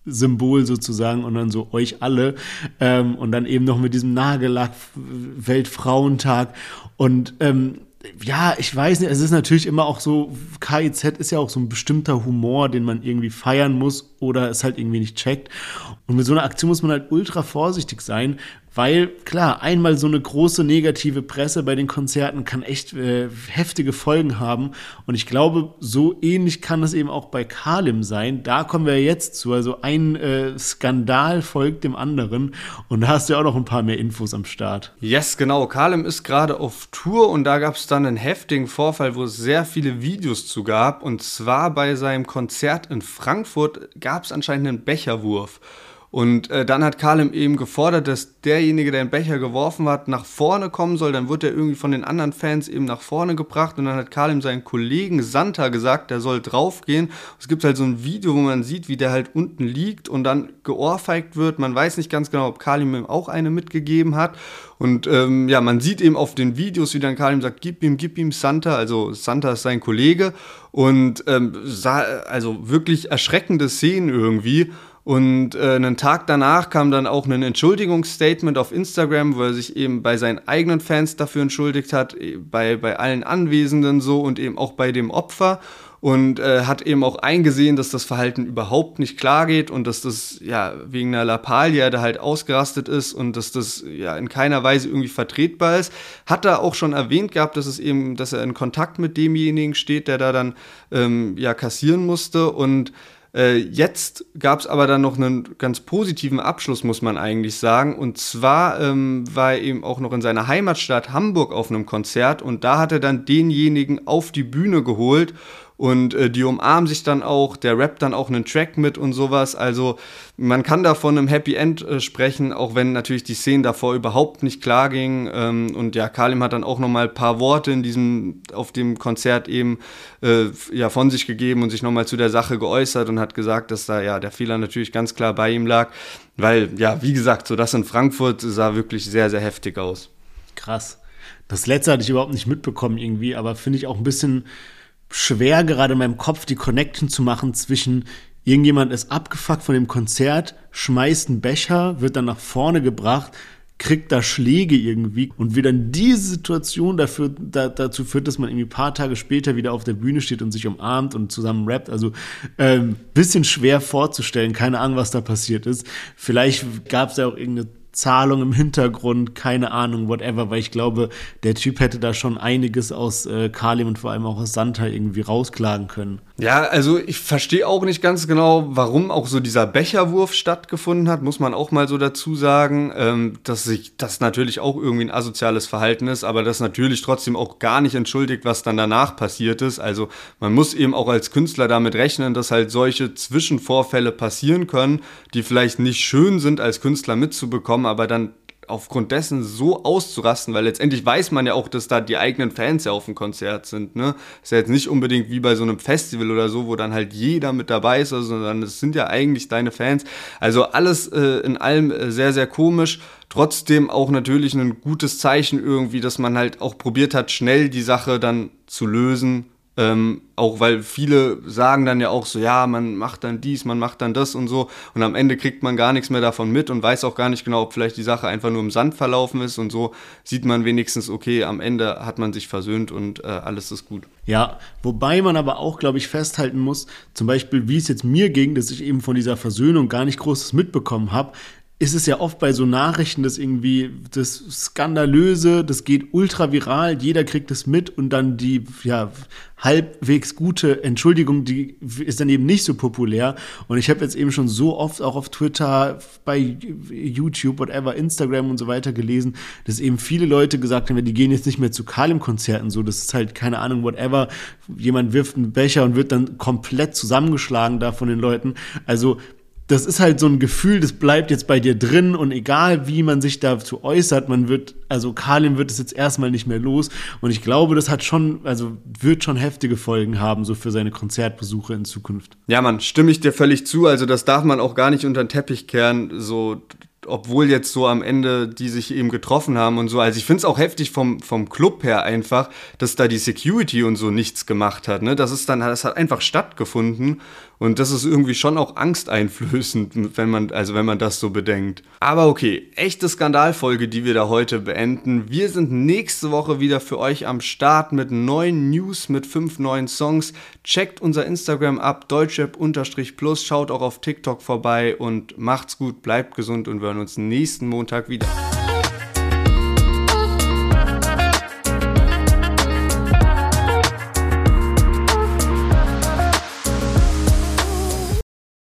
Symbol sozusagen und dann so euch alle ähm, und dann eben noch mit diesem Nagellack Weltfrauentag und ähm, ja, ich weiß nicht, es ist natürlich immer auch so, KIZ ist ja auch so ein bestimmter Humor, den man irgendwie feiern muss oder es halt irgendwie nicht checkt. Und mit so einer Aktion muss man halt ultra vorsichtig sein, weil klar, einmal so eine große negative Presse bei den Konzerten kann echt äh, heftige Folgen haben. Und ich glaube, so ähnlich kann es eben auch bei Kalim sein. Da kommen wir jetzt zu. Also ein äh, Skandal folgt dem anderen. Und da hast du ja auch noch ein paar mehr Infos am Start. Yes, genau. Kalim ist gerade auf Tour und da gab es dann einen heftigen Vorfall, wo es sehr viele Videos zu gab. Und zwar bei seinem Konzert in Frankfurt gab es anscheinend einen Becherwurf. Und äh, dann hat Kalim eben gefordert, dass derjenige, der den Becher geworfen hat, nach vorne kommen soll. Dann wird er irgendwie von den anderen Fans eben nach vorne gebracht. Und dann hat Kalim seinen Kollegen Santa gesagt, der soll draufgehen. Es gibt halt so ein Video, wo man sieht, wie der halt unten liegt und dann geohrfeigt wird. Man weiß nicht ganz genau, ob Kalim ihm auch eine mitgegeben hat. Und ähm, ja, man sieht eben auf den Videos, wie dann Kalim sagt, gib ihm, gib ihm Santa. Also Santa ist sein Kollege. Und ähm, sah also wirklich erschreckende Szenen irgendwie. Und äh, einen Tag danach kam dann auch ein Entschuldigungsstatement auf Instagram, wo er sich eben bei seinen eigenen Fans dafür entschuldigt hat, äh, bei, bei allen Anwesenden so und eben auch bei dem Opfer und äh, hat eben auch eingesehen, dass das Verhalten überhaupt nicht klar geht und dass das ja wegen einer Lappalie da halt ausgerastet ist und dass das ja in keiner Weise irgendwie vertretbar ist. Hat er auch schon erwähnt gehabt, dass es eben, dass er in Kontakt mit demjenigen steht, der da dann ähm, ja kassieren musste und äh, jetzt gab es aber dann noch einen ganz positiven Abschluss, muss man eigentlich sagen. Und zwar ähm, war er eben auch noch in seiner Heimatstadt Hamburg auf einem Konzert und da hat er dann denjenigen auf die Bühne geholt und äh, die umarmen sich dann auch, der rappt dann auch einen Track mit und sowas. Also man kann da von einem Happy End äh, sprechen, auch wenn natürlich die Szene davor überhaupt nicht klar ging. Ähm, und ja, Kalim hat dann auch nochmal ein paar Worte in diesem, auf dem Konzert eben äh, ja, von sich gegeben und sich nochmal zu der Sache geäußert und hat gesagt, dass da ja der Fehler natürlich ganz klar bei ihm lag. Weil, ja, wie gesagt, so das in Frankfurt sah wirklich sehr, sehr heftig aus. Krass. Das letzte hatte ich überhaupt nicht mitbekommen irgendwie, aber finde ich auch ein bisschen schwer, gerade in meinem Kopf die Connection zu machen zwischen irgendjemand ist abgefuckt von dem Konzert, schmeißt einen Becher, wird dann nach vorne gebracht, kriegt da Schläge irgendwie und wie dann diese Situation dafür, da, dazu führt, dass man irgendwie paar Tage später wieder auf der Bühne steht und sich umarmt und zusammen rappt. Also ähm, bisschen schwer vorzustellen, keine Ahnung, was da passiert ist. Vielleicht gab es ja auch irgendeine Zahlung im Hintergrund, keine Ahnung, whatever, weil ich glaube, der Typ hätte da schon einiges aus äh, Kalim und vor allem auch aus Santa irgendwie rausklagen können. Ja, also ich verstehe auch nicht ganz genau, warum auch so dieser Becherwurf stattgefunden hat, muss man auch mal so dazu sagen, ähm, dass sich das natürlich auch irgendwie ein asoziales Verhalten ist, aber das natürlich trotzdem auch gar nicht entschuldigt, was dann danach passiert ist. Also man muss eben auch als Künstler damit rechnen, dass halt solche Zwischenvorfälle passieren können, die vielleicht nicht schön sind als Künstler mitzubekommen, aber dann aufgrund dessen so auszurasten, weil letztendlich weiß man ja auch, dass da die eigenen Fans ja auf dem Konzert sind. Ne? Ist ja jetzt nicht unbedingt wie bei so einem Festival oder so, wo dann halt jeder mit dabei ist, sondern es sind ja eigentlich deine Fans. Also alles äh, in allem äh, sehr, sehr komisch. Trotzdem auch natürlich ein gutes Zeichen irgendwie, dass man halt auch probiert hat, schnell die Sache dann zu lösen ähm, auch weil viele sagen dann ja auch so, ja, man macht dann dies, man macht dann das und so. Und am Ende kriegt man gar nichts mehr davon mit und weiß auch gar nicht genau, ob vielleicht die Sache einfach nur im Sand verlaufen ist. Und so sieht man wenigstens, okay, am Ende hat man sich versöhnt und äh, alles ist gut. Ja, wobei man aber auch, glaube ich, festhalten muss, zum Beispiel, wie es jetzt mir ging, dass ich eben von dieser Versöhnung gar nicht Großes mitbekommen habe ist es ja oft bei so Nachrichten, dass irgendwie das Skandalöse, das geht ultra viral, jeder kriegt es mit und dann die ja, halbwegs gute Entschuldigung, die ist dann eben nicht so populär. Und ich habe jetzt eben schon so oft auch auf Twitter, bei YouTube, whatever, Instagram und so weiter gelesen, dass eben viele Leute gesagt haben, die gehen jetzt nicht mehr zu Kalim-Konzerten so, das ist halt, keine Ahnung, whatever, jemand wirft einen Becher und wird dann komplett zusammengeschlagen da von den Leuten. Also das ist halt so ein Gefühl, das bleibt jetzt bei dir drin und egal wie man sich dazu äußert, man wird, also Kalim wird es jetzt erstmal nicht mehr los und ich glaube, das hat schon, also wird schon heftige Folgen haben, so für seine Konzertbesuche in Zukunft. Ja, man, stimme ich dir völlig zu, also das darf man auch gar nicht unter den Teppich kehren, so obwohl jetzt so am Ende die sich eben getroffen haben und so. Also ich finde es auch heftig vom, vom Club her einfach, dass da die Security und so nichts gemacht hat. Ne? Das ist dann, das hat einfach stattgefunden und das ist irgendwie schon auch angsteinflößend, wenn man, also wenn man das so bedenkt. Aber okay, echte Skandalfolge, die wir da heute beenden. Wir sind nächste Woche wieder für euch am Start mit neuen News, mit fünf neuen Songs. Checkt unser Instagram ab, deutschrap-plus, schaut auch auf TikTok vorbei und macht's gut, bleibt gesund und wir hören uns nächsten Montag wieder.